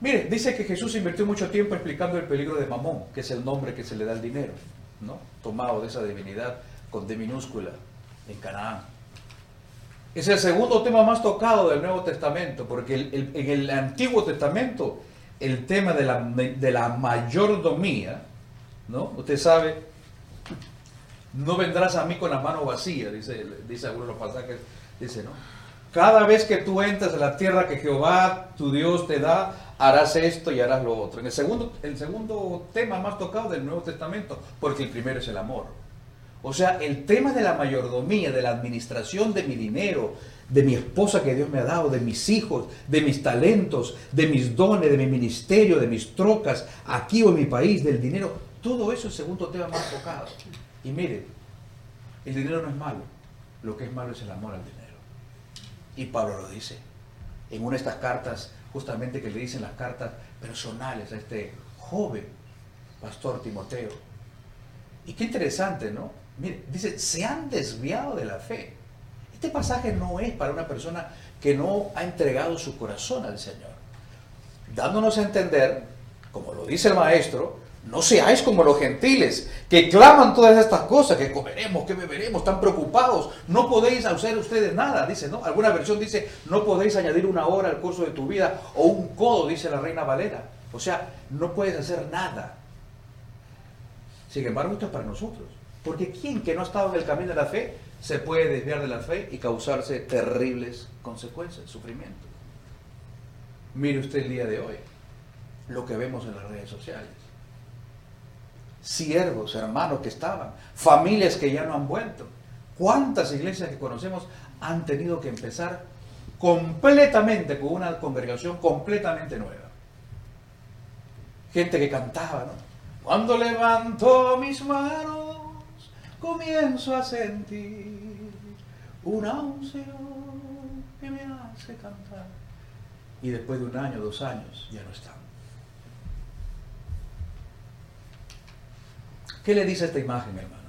Mire, dice que Jesús invirtió mucho tiempo explicando el peligro de Mamón, que es el nombre que se le da al dinero, ¿no? tomado de esa divinidad con D minúscula en Canaán. Es el segundo tema más tocado del Nuevo Testamento, porque en el Antiguo Testamento el tema de la, de la mayordomía, ¿no? Usted sabe, no vendrás a mí con las manos vacías, dice, dice algunos de los pasajes, dice, ¿no? Cada vez que tú entras a la tierra que Jehová, tu Dios, te da, harás esto y harás lo otro. En segundo, el segundo tema más tocado del Nuevo Testamento, porque el primero es el amor. O sea, el tema de la mayordomía, de la administración de mi dinero, de mi esposa que Dios me ha dado, de mis hijos, de mis talentos, de mis dones, de mi ministerio, de mis trocas, aquí o en mi país, del dinero, todo eso es segundo tema más tocado. Y mire, el dinero no es malo, lo que es malo es el amor al dinero. Y Pablo lo dice en una de estas cartas, justamente que le dicen las cartas personales a este joven pastor Timoteo. Y qué interesante, ¿no? Mire, dice, se han desviado de la fe. Este pasaje no es para una persona que no ha entregado su corazón al Señor. Dándonos a entender, como lo dice el maestro, no seáis como los gentiles, que claman todas estas cosas, que comeremos, que beberemos, están preocupados. No podéis hacer ustedes nada, dice, ¿no? Alguna versión dice, no podéis añadir una hora al curso de tu vida o un codo, dice la reina Valera. O sea, no puedes hacer nada. Sin embargo, esto es para nosotros. Porque ¿quién que no ha estado en el camino de la fe se puede desviar de la fe y causarse terribles consecuencias, sufrimiento? Mire usted el día de hoy, lo que vemos en las redes sociales siervos, hermanos que estaban, familias que ya no han vuelto. ¿Cuántas iglesias que conocemos han tenido que empezar completamente con una congregación completamente nueva? Gente que cantaba, ¿no? Cuando levanto mis manos, comienzo a sentir una unción que me hace cantar. Y después de un año, dos años, ya no están. ¿Qué le dice esta imagen, hermano?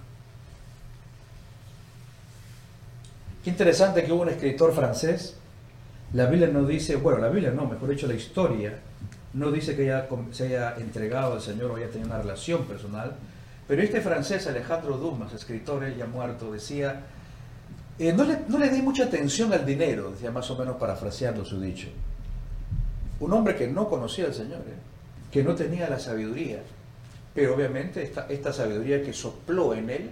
Qué interesante que hubo un escritor francés. La Biblia no dice, bueno, la Biblia no, mejor dicho, la historia no dice que ella se haya entregado al Señor o haya tenido una relación personal. Pero este francés, Alejandro Dumas, escritor, él ya muerto, decía, eh, no, le, no le dé mucha atención al dinero, decía más o menos parafraseando su dicho. Un hombre que no conocía al Señor, ¿eh? que no tenía la sabiduría, pero obviamente esta, esta sabiduría que sopló en él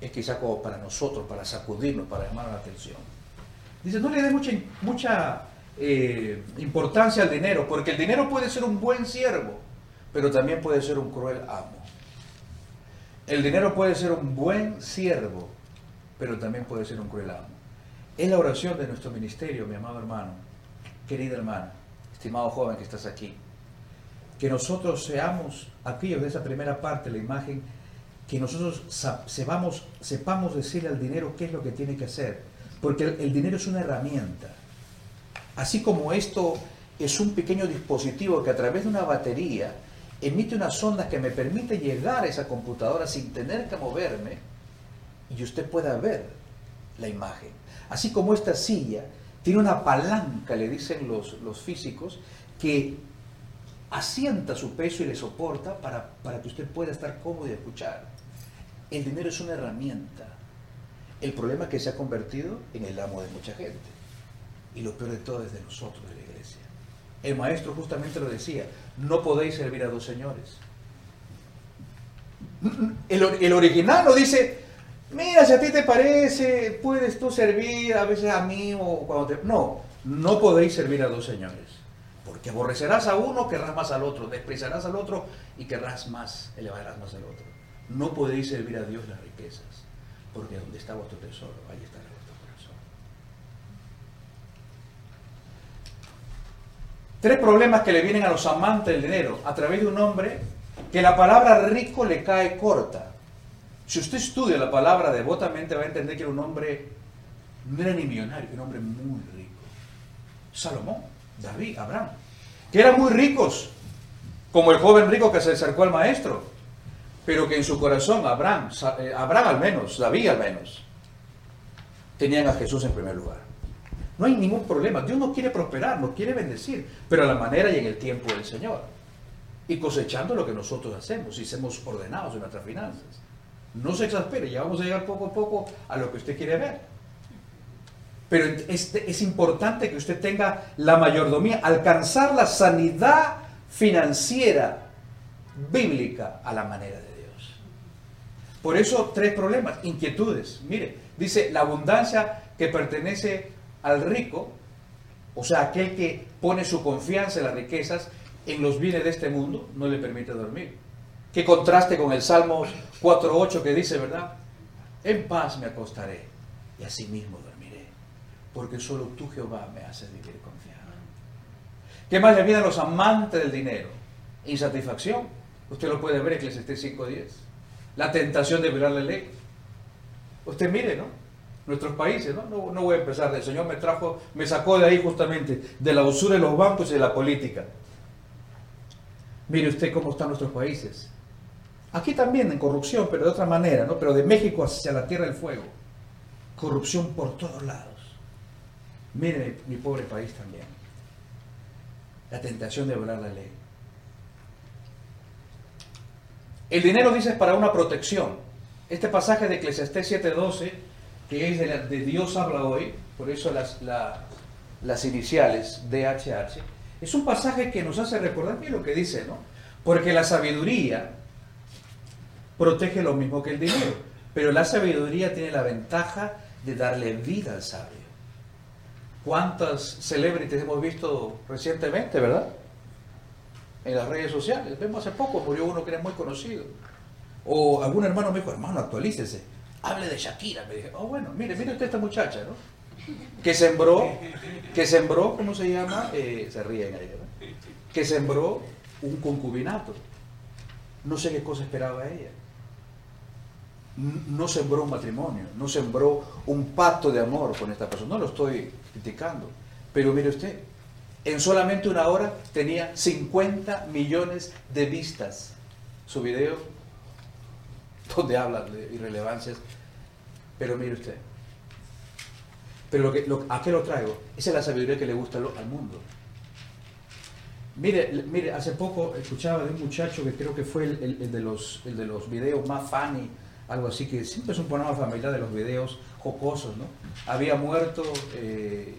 es quizá como para nosotros, para sacudirnos, para llamar la atención. Dice, no le dé mucha, mucha eh, importancia al dinero, porque el dinero puede ser un buen siervo, pero también puede ser un cruel amo. El dinero puede ser un buen siervo, pero también puede ser un cruel amo. Es la oración de nuestro ministerio, mi amado hermano, querida hermana, estimado joven que estás aquí que nosotros seamos aquellos de esa primera parte, la imagen, que nosotros sepamos, sepamos decirle al dinero qué es lo que tiene que hacer, porque el, dinero es una herramienta. Así como esto es un pequeño dispositivo que a través de una batería emite unas ondas que me permite llegar a esa computadora sin tener que moverme y usted pueda ver la imagen. Así como esta silla tiene una palanca, le dicen los, los físicos, que asienta su peso y le soporta para, que usted pueda estar cómodo y escuchar. El dinero es una herramienta. El problema es que se ha convertido en el amo de mucha gente. Y lo peor de todo es de nosotros, de la iglesia. El maestro justamente lo decía, no podéis servir a dos señores. El, original lo dice, mira, si a ti te parece, puedes tú servir a veces a mí o cuando te... No, no podéis servir a dos señores. Porque aborrecerás a uno, querrás más al otro, despreciarás al otro y querrás más, elevarás más al otro. No podéis servir a Dios las riquezas, porque donde está vuestro tesoro, ahí estará vuestro corazón. Tres problemas que le vienen a los amantes del dinero a través de un hombre que la palabra rico le cae corta. Si usted estudia la palabra devotamente va a entender que era un hombre, no era ni millonario, era un hombre muy rico. Salomón. David, Abraham, que eran muy ricos, como el joven rico que se acercó al maestro, pero que en su corazón, Abraham, eh, Abraham al menos, David al menos, tenían a Jesús en primer lugar. No hay ningún problema. Dios nos quiere prosperar, nos quiere bendecir, pero a la manera y en el tiempo del Señor. Y cosechando lo que nosotros hacemos y somos ordenados en nuestras finanzas. No se exaspere, ya vamos a llegar poco a poco a lo que usted quiere ver. Pero es, es importante que usted tenga la mayordomía, alcanzar la sanidad financiera, bíblica a la manera de Dios. Por eso tres problemas, inquietudes. Mire, dice la abundancia que pertenece al rico, o sea, aquel que pone su confianza en las riquezas, en los bienes de este mundo, no le permite dormir. Que contraste con el Salmo 4.8 que dice, ¿verdad? En paz me acostaré y así mismo dormiré, porque solo tú Jehová me haces vivir confiado. ¿Qué más le viene a los amantes del dinero? Insatisfacción. Usted lo puede ver en Eclesiastés 5.10. La tentación de violar la ley. Usted mire, ¿no? Nuestros países, ¿no? ¿no? No voy a empezar. El Señor me trajo, me sacó de ahí justamente, de la usura de los bancos y de la política. Mire usted cómo están nuestros países. Aquí también en corrupción, pero de otra manera, ¿no? Pero de México hacia la Tierra del Fuego. Corrupción por todos lados. Mire mi, pobre país también. La tentación de violar la ley. El dinero dice es para una protección. Este pasaje de Eclesiastés 7:12, que es de, Dios habla hoy, por eso las, las iniciales DHH, es un pasaje que nos hace recordar bien lo que dice, ¿no? Porque la sabiduría protege lo mismo que el dinero, pero la sabiduría tiene la ventaja de darle vida al sabio. ¿Cuántas celebrities hemos visto recientemente, verdad? En las redes sociales. Vemos hace poco, murió uno que era muy conocido. O algún hermano me dijo, hermano, actualícese. Hable de Shakira. Me dije, oh, bueno, mire, mire usted esta muchacha, ¿no? Que sembró, que sembró, ¿cómo se llama? Eh, se ríen ahí, ¿verdad? Que sembró un concubinato. No sé qué cosa esperaba ella no sembró un matrimonio, no sembró un pacto de amor con esta persona. No lo estoy criticando. Pero mire usted, en solamente una hora tenía 50 millones de vistas su video, donde habla de irrelevancias. Pero mire usted, pero lo que, ¿a qué lo traigo? Esa es la sabiduría que le gusta al mundo. Mire, mire, hace poco escuchaba de un muchacho que creo que fue el, de, los, de los videos más funny algo así, que siempre es un programa familiar de los videos jocosos, ¿no? Había muerto, eh,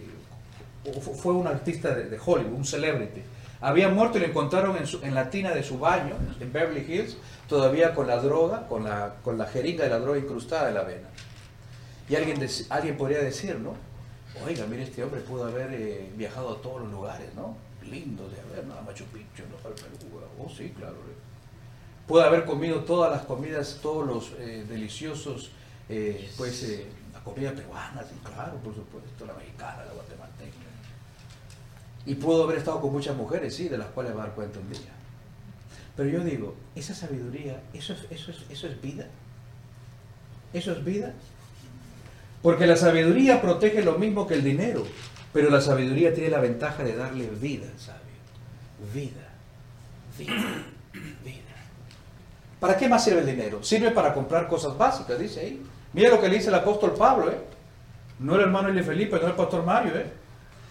fue un artista de, Hollywood, un celebrity. Había muerto y lo encontraron en, la tina de su baño, en Beverly Hills, todavía con la droga, con la, con la jeringa de la droga incrustada en la vena. Y alguien, alguien podría decir, ¿no? Oiga, mire, este hombre pudo haber eh, viajado a todos los lugares, ¿no? Lindo de haber, ¿no? Machu Picchu, ¿no? Al Perú, oh sí, claro puede haber comido todas las comidas, todos los eh, deliciosos, eh, pues la comida peruana, claro, por supuesto, la mexicana, la guatemalteca. Y pudo haber estado con muchas mujeres, sí, de las cuales va a dar cuenta un día. Pero yo digo, esa sabiduría, ¿eso es, eso es, eso es vida? ¿Eso es vida? Porque la sabiduría protege lo mismo que el dinero, pero la sabiduría tiene la ventaja de darle vida al sabio. Vida, vida. ¿Para qué más sirve el dinero? Sirve para comprar cosas básicas, dice ahí. Mira lo que le dice el apóstol Pablo, ¿eh? No el hermano de Felipe, no el pastor Mario, ¿eh?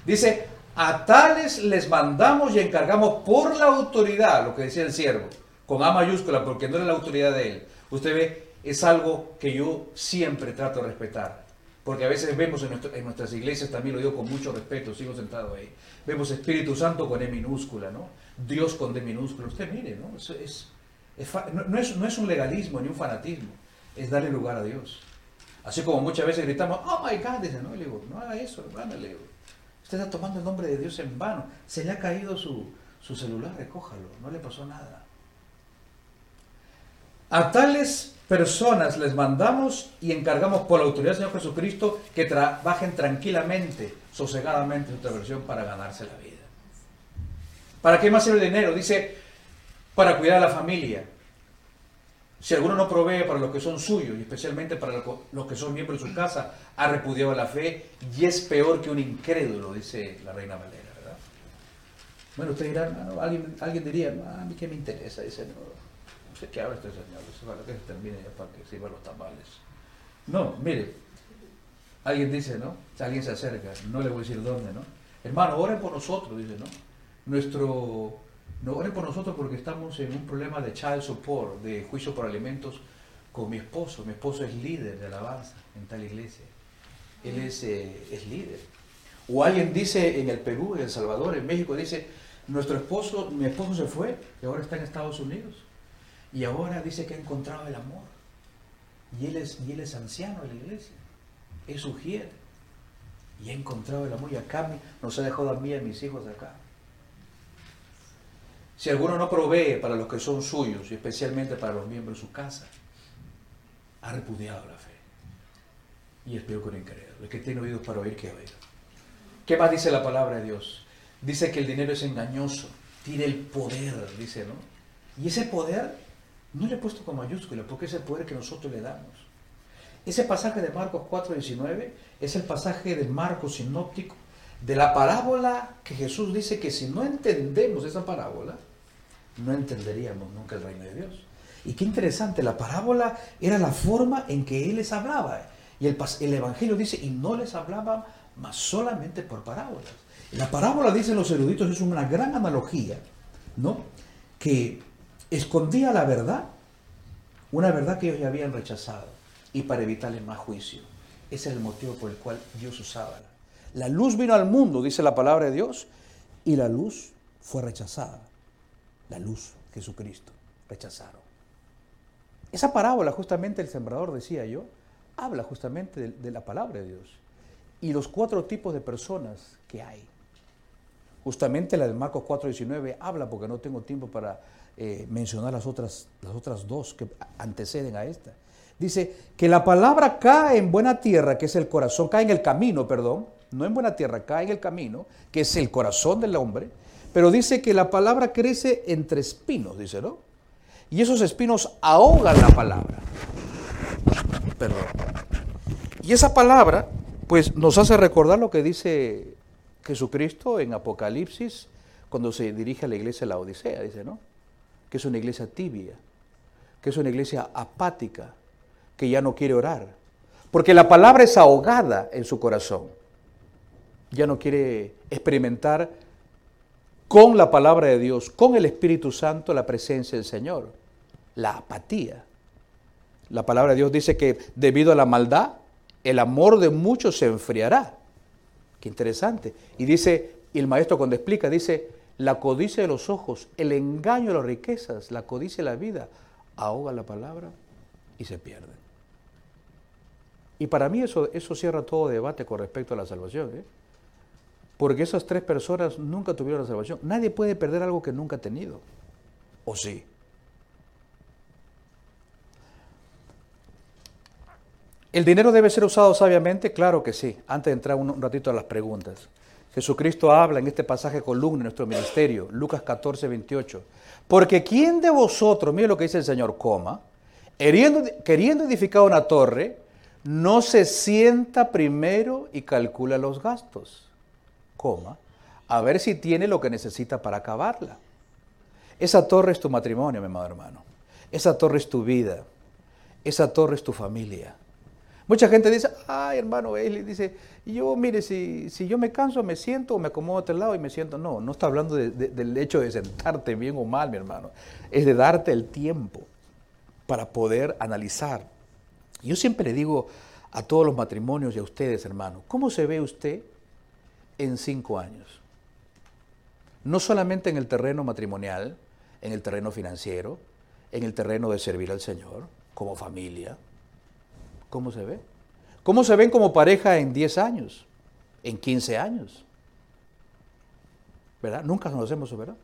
Dice, a tales les mandamos y encargamos por la autoridad, lo que decía el siervo, con A mayúscula, porque no era la autoridad de él. Usted ve, es algo que yo siempre trato de respetar. Porque a veces vemos en, nuestras iglesias, también lo digo con mucho respeto, sigo sentado ahí, vemos Espíritu Santo con E minúscula, ¿no? Dios con D minúscula. Usted mire, ¿no? Es, no, es, un legalismo ni un fanatismo, es darle lugar a Dios. Así como muchas veces gritamos, oh my God, dice, no, le digo, no haga eso, hermano, le digo. Está tomando el nombre de Dios en vano. Se le ha caído su, celular, recójalo, no le pasó nada. A tales personas les mandamos y encargamos por la autoridad del Señor Jesucristo que trabajen tranquilamente, sosegadamente en otra versión para ganarse la vida. ¿Para qué más sirve el dinero? Dice, para cuidar a la familia. Si alguno no provee para los que son suyos, y especialmente para los que son miembros de su casa, ha repudiado la fe y es peor que un incrédulo, dice la reina Valera, ¿verdad? Bueno, usted dirá, alguien, alguien diría, a mí qué me interesa, dice, no, no sé qué habla este señor, para que se termine ya para que sirvan los tamales. No, mire, alguien dice, ¿no? Alguien se acerca, no le voy a decir dónde, ¿no? Hermano, oren por nosotros, dice, ¿no? Nuestro no oren por nosotros porque estamos en un problema de child support, de juicio por alimentos con mi esposo. Mi esposo es líder de alabanza en tal iglesia. Él es, eh, es líder. O alguien dice en el Perú, en El Salvador, en México, dice, Nuestro esposo, mi esposo se fue y ahora está en Estados Unidos. Y ahora dice que ha encontrado el amor. Y él es, y él es anciano de la iglesia. Es ujier. Y ha encontrado el amor. Y acá nos ha dejado a mí y a mis hijos acá. Si alguno no provee para los que son suyos, y especialmente para los miembros de su casa, ha repudiado la fe. Y es peor que un incrédulo. El que tiene oídos para oír, que oiga. ¿Qué más dice la palabra de Dios? Dice que el dinero es engañoso, tiene el poder, dice, ¿no? Y ese poder no le he puesto con mayúscula, porque es el poder que nosotros le damos. Ese pasaje de Marcos 4:19 es el pasaje de Marcos sinóptico de la parábola que Jesús dice que si no entendemos esa parábola, no entenderíamos nunca el reino de Dios. Y qué interesante, la parábola era la forma en que Él les hablaba. Y el, el Evangelio dice, y no les hablaba más solamente por parábolas. La parábola, dicen los eruditos, es una gran analogía, ¿no? Que escondía la verdad, una verdad que ellos ya habían rechazado, y para evitarle más juicio. Ese es el motivo por el cual Dios usaba. La luz vino al mundo, dice la palabra de Dios, y la luz fue rechazada. La luz, Jesucristo, rechazaron. Esa parábola, justamente el sembrador, decía yo, habla justamente de, de la palabra de Dios y los cuatro tipos de personas que hay. Justamente la del Marcos 4.19 habla, porque no tengo tiempo para eh, mencionar las otras, las otras dos que anteceden a esta. Dice que la palabra cae en buena tierra, que es el corazón, cae en el camino, perdón, no en buena tierra, cae en el camino, que es el corazón del hombre, pero dice que la palabra crece entre espinos, dice, ¿no? Y esos espinos ahogan la palabra. Perdón. Y esa palabra, pues nos hace recordar lo que dice Jesucristo en Apocalipsis, cuando se dirige a la iglesia de la Odisea, dice, ¿no? Que es una iglesia tibia, que es una iglesia apática, que ya no quiere orar, porque la palabra es ahogada en su corazón. Ya no quiere experimentar con la palabra de Dios, con el Espíritu Santo, la presencia del Señor. La apatía. La palabra de Dios dice que debido a la maldad, el amor de muchos se enfriará. Qué interesante. Y dice, y el maestro cuando explica, dice, la codicia de los ojos, el engaño de las riquezas, la codicia de la vida, ahoga la palabra y se pierde. Y para mí eso, eso cierra todo debate con respecto a la salvación. ¿eh? Porque esas tres personas nunca tuvieron la salvación. Nadie puede perder algo que nunca ha tenido. ¿O sí? ¿El dinero debe ser usado sabiamente? Claro que sí. Antes de entrar un ratito a las preguntas. Jesucristo habla en este pasaje columna en nuestro ministerio, Lucas 14, 28. Porque ¿quién de vosotros, mire lo que dice el Señor, coma, queriendo edificar una torre, no se sienta primero y calcula los gastos, coma, a ver si tiene lo que necesita para acabarla? Esa torre es tu matrimonio, mi amado hermano. Esa torre es tu vida. Esa torre es tu familia. Mucha gente dice, ay hermano él dice, yo mire, si, si yo me canso, me siento me acomodo a otro lado y me siento. No, no está hablando del hecho de sentarte bien o mal, mi hermano. Es de darte el tiempo para poder analizar. Yo siempre le digo a todos los matrimonios y a ustedes, hermano, ¿cómo se ve usted en cinco años? No solamente en el terreno matrimonial, en el terreno financiero, en el terreno de servir al Señor, como familia, ¿Cómo se ve? ¿Cómo se ven como pareja en 10 años? ¿En 15 años? ¿Verdad? Nunca nos eso, ¿verdad?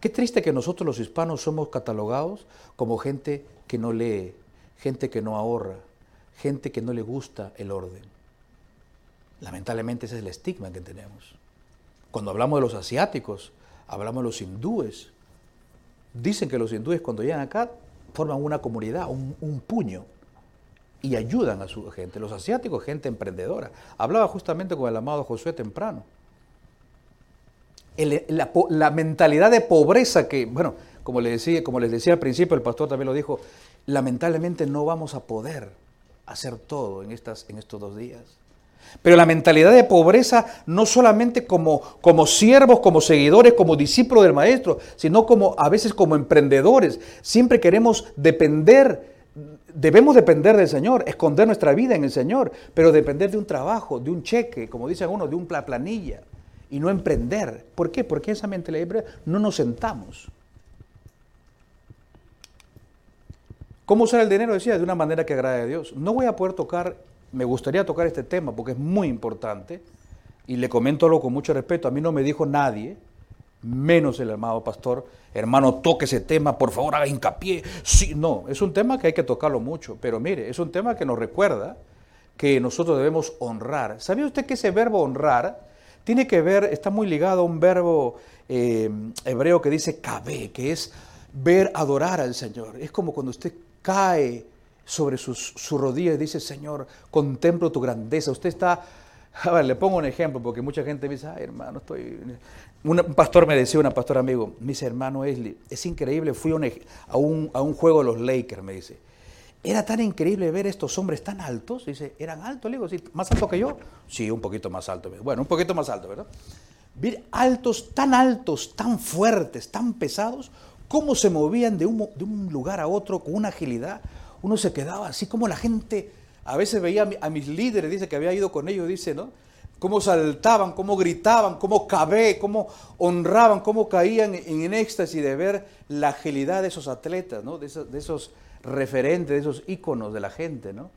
Qué triste que nosotros los hispanos somos catalogados como gente que no lee, gente que no ahorra, gente que no le gusta el orden. Lamentablemente ese es el estigma que tenemos. Cuando hablamos de los asiáticos, hablamos de los hindúes. Dicen que los hindúes cuando llegan acá forman una comunidad, un, puño y ayudan a su gente. Los asiáticos, gente emprendedora. Hablaba justamente con el amado Josué temprano. la, mentalidad de pobreza que, bueno, como les, decía, al principio, el pastor también lo dijo, lamentablemente no vamos a poder hacer todo en estos dos días. Pero la mentalidad de pobreza no solamente como, como siervos, como seguidores, como discípulos del maestro, sino como a veces como emprendedores. Siempre queremos depender debemos depender del Señor, esconder nuestra vida en el Señor, pero depender de un trabajo, de un cheque, como dicen uno, de una planilla. y no emprender. ¿Por qué? Porque esa mentalidad no nos sentamos. ¿Cómo usar el dinero? Decía, de una manera que agrade a Dios. No voy a poder tocar, me gustaría tocar este tema porque es muy importante y le comento algo con mucho respeto. A mí no me dijo nadie, menos el amado pastor, hermano, toque ese tema, por favor, haga hincapié. Sí, no, es un tema que hay que tocarlo mucho, pero mire, es un tema que nos recuerda que nosotros debemos honrar. ¿Sabía usted que ese verbo honrar tiene que ver, está muy ligado a un verbo eh, hebreo que dice cabe, que es ver, adorar al Señor? Es como cuando usted cae sobre sus, su rodilla dice, Señor, contemplo tu grandeza. Usted está, a ver, le pongo un ejemplo, porque mucha gente me dice, ay hermano, estoy... Un pastor me decía, una pastora amigo, me dice, hermano Esli, es increíble, fui a un, a un juego de los Lakers, me dice. Era tan increíble ver estos hombres tan altos. Dice, ¿eran altos? Le digo, ¿sí, ¿más alto que yo? Sí, un poquito más alto. Bueno, un poquito más alto, ¿verdad? Ver altos, tan altos, tan fuertes, tan pesados, cómo se movían de un, de un lugar a otro con una agilidad. Uno se quedaba así como la gente, a veces veía a, mis líderes, dice que había ido con ellos, dice, ¿no? Cómo saltaban, cómo gritaban, cómo cabé, cómo honraban, cómo caían en, éxtasis de ver la agilidad de esos atletas, ¿no? De esos, referentes, de esos íconos de la gente, ¿no?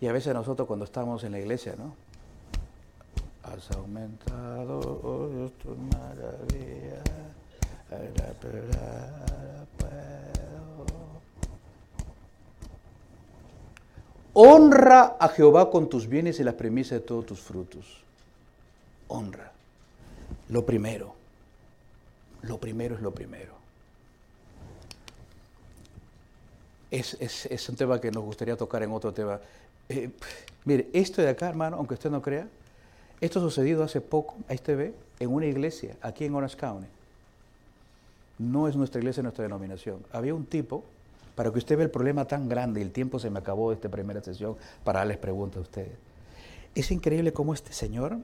Y a veces nosotros cuando estamos en la iglesia, ¿no? Has aumentado oh, tu maravilla. Honra a Jehová con tus bienes y las premisas de todos tus frutos. Honra. Lo primero. Lo primero es lo primero. Es, es, un tema que nos gustaría tocar en otro tema. Eh, mire, esto de acá, hermano, aunque usted no crea, esto sucedido hace poco, ahí usted ve, en una iglesia, aquí en Orange County no es nuestra iglesia, nuestra denominación. Había un tipo, para que usted vea el problema tan grande, el tiempo se me acabó de esta primera sesión para darles preguntas a ustedes. Es increíble cómo este señor,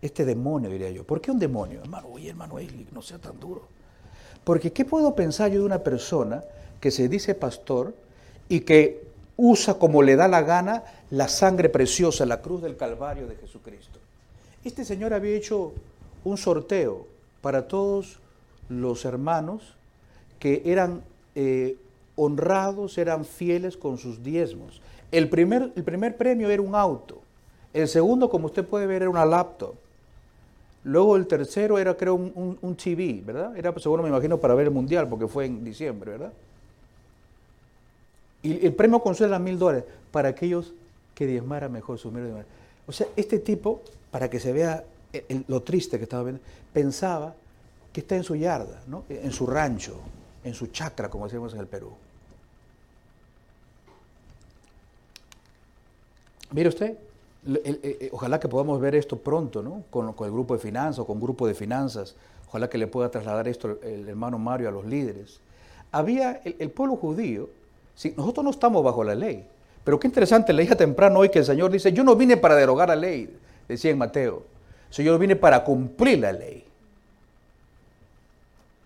este demonio, diría yo, ¿por qué un demonio? Hermano, oye, hermano no sea tan duro. Porque ¿qué puedo pensar yo de una persona que se dice pastor y que usa como le da la gana la sangre preciosa, la cruz del Calvario de Jesucristo? Este señor había hecho un sorteo para todos los hermanos que eran eh, honrados, eran fieles con sus diezmos. El primer, el primer premio era un auto. El segundo, como usted puede ver, era una laptop. Luego el tercero era, creo, un, un, TV, ¿verdad? Era, seguro me imagino, para ver el mundial, porque fue en diciembre, ¿verdad? Y el premio consuelo era mil dólares para aquellos que diezmaran mejor su dinero. O sea, este tipo, para que se vea lo triste que estaba viendo, pensaba que está en su yarda, ¿no? en su rancho, en su chacra, como decimos en el Perú. Mire usted, eh, ojalá que podamos ver esto pronto, ¿no? Con, el grupo de finanzas o con grupo de finanzas. Ojalá que le pueda trasladar esto el, hermano Mario a los líderes. Había el, pueblo judío, si nosotros no estamos bajo la ley, pero qué interesante, leía temprano hoy que el Señor dice, yo no vine para derogar la ley, decía en Mateo, yo vine para cumplir la ley.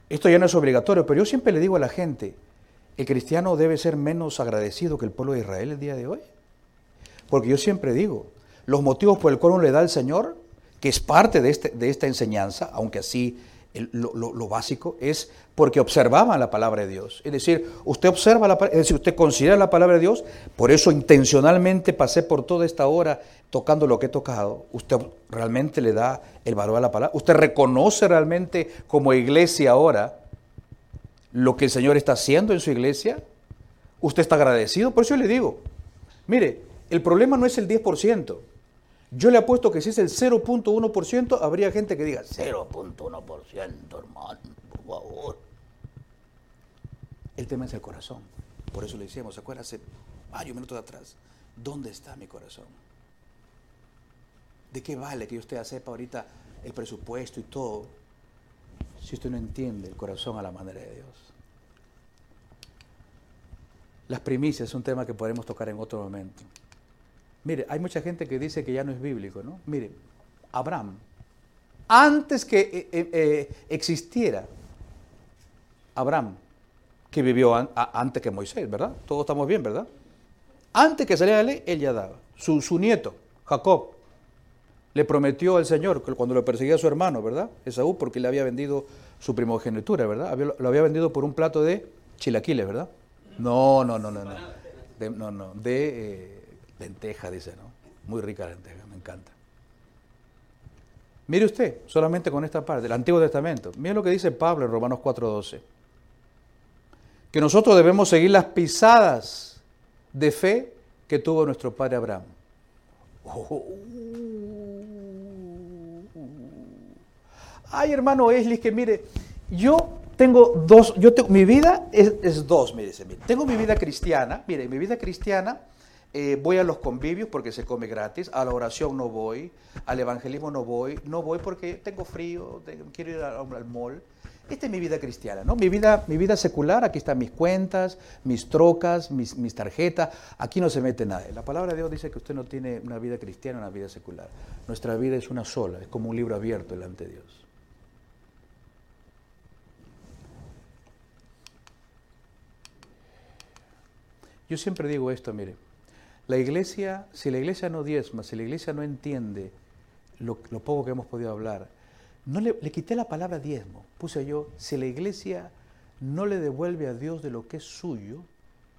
Esto ya no es obligatorio, pero yo siempre le digo a la gente, ¿el cristiano debe ser menos agradecido que el pueblo de Israel el día de hoy? Porque yo siempre digo, los motivos por el cual uno le da al Señor, que es parte de, este, de esta enseñanza, aunque así lo, básico, es porque observaban la palabra de Dios. Es decir, usted observa la es decir, usted considera la palabra de Dios, por eso intencionalmente pasé por toda esta hora tocando lo que he tocado. Usted realmente le da el valor a la palabra. Usted reconoce realmente como iglesia ahora lo que el Señor está haciendo en su iglesia. Usted está agradecido. Por eso yo le digo, mire, el problema no es el 10%. Yo le apuesto que si es el 0.1%, habría gente que diga, 0.1%, hermano, por favor. El tema es el corazón. Por eso le decíamos, ¿se acuerda hace varios minutos atrás? ¿Dónde está mi corazón? ¿De qué vale que usted sepa ahorita el presupuesto y todo si usted no entiende el corazón a la manera de Dios? Las primicias es un tema que podremos tocar en otro momento. Mire, hay mucha gente que dice que ya no es bíblico, ¿no? Mire, Abraham, antes que eh, eh, eh, existiera Abraham, que vivió antes que Moisés, ¿verdad? Todos estamos bien, ¿verdad? Antes que saliera la ley, él ya daba. Su, su nieto, Jacob, le prometió al Señor cuando lo perseguía a su hermano, ¿verdad? Esaú, porque le había vendido su primogenitura, ¿verdad? lo había vendido por un plato de chilaquiles, ¿verdad? No, no, no, no, no. De, no, no, de lenteja, dice, ¿no? Muy rica lenteja, me encanta. Mire usted, solamente con esta parte, del Antiguo Testamento. Mire lo que dice Pablo en Romanos 4:12. Que nosotros debemos seguir las pisadas de fe que tuvo nuestro padre Abraham. Ay, hermano Esli, que mire, yo tengo dos, yo tengo, mi vida es, dos, mire, mire, tengo mi vida cristiana, mire, mi vida cristiana, eh, voy a los convivios porque se come gratis, a la oración no voy, al evangelismo no voy, no voy porque tengo frío, quiero ir al, al mall. Esta es mi vida cristiana, ¿no? Mi vida, mi vida secular, aquí están mis cuentas, mis trocas, mis, mis tarjetas, aquí no se mete nada. La palabra de Dios dice que usted no tiene una vida cristiana, una vida secular. Nuestra vida es una sola, es como un libro abierto delante de Dios. Yo siempre digo esto, mire, la iglesia, si la iglesia no diezma, si la iglesia no entiende lo, poco que hemos podido hablar, no le, quité la palabra diezmo, puse yo, si la iglesia no le devuelve a Dios de lo que es suyo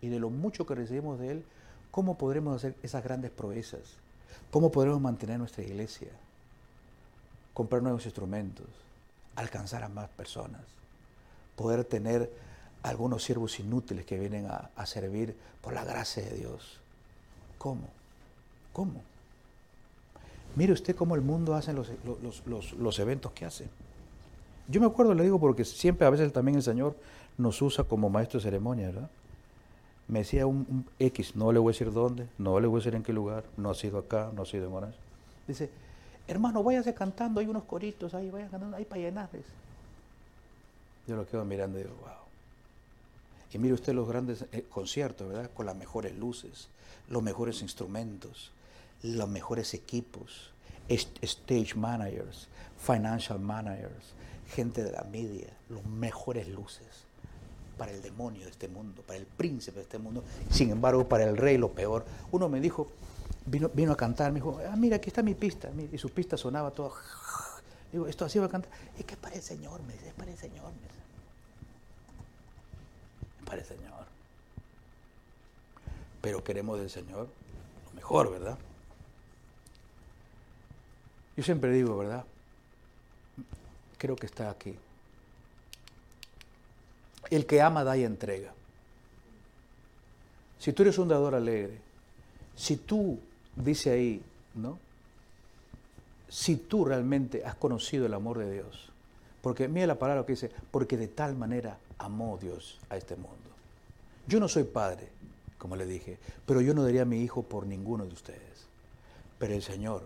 y de lo mucho que recibimos de Él, ¿cómo podremos hacer esas grandes proezas? ¿Cómo podremos mantener nuestra iglesia? Comprar nuevos instrumentos, alcanzar a más personas, poder tener algunos siervos inútiles que vienen a, servir por la gracia de Dios. ¿Cómo? ¿Cómo? Mire usted cómo el mundo hace los, los, eventos que hace. Yo me acuerdo, le digo, porque siempre a veces también el Señor nos usa como maestro de ceremonia, ¿verdad? Me decía un, X, no le voy a decir dónde, no le voy a decir en qué lugar, no ha sido acá, no ha sido en Orange. Dice, hermano, váyase cantando, hay unos coritos ahí, vayan cantando ahí para. Yo lo quedo mirando y digo, wow. Y mire usted los grandes eh, conciertos, ¿verdad? Con las mejores luces, los mejores instrumentos, los mejores equipos, stage managers, financial managers, gente de la media, los mejores luces para el demonio de este mundo, para el príncipe de este mundo. Sin embargo, para el rey lo peor. Uno me dijo, vino, vino a cantar, me dijo, ah, mira, aquí está mi pista. Y su pista sonaba todo. Digo, esto así va a cantar. Es que es para el Señor, me dice, es para el Señor. Me dice para el Señor. Pero queremos del Señor lo mejor, ¿verdad? Yo siempre digo, ¿verdad? Creo que está aquí. El que ama da y entrega. Si tú eres un dador alegre, si tú, dice ahí, ¿no? Si tú realmente has conocido el amor de Dios, porque mira la palabra que dice, porque de tal manera amó Dios a este mundo. Yo no soy padre, como le dije, pero yo no daría a mi hijo por ninguno de ustedes. Pero el Señor,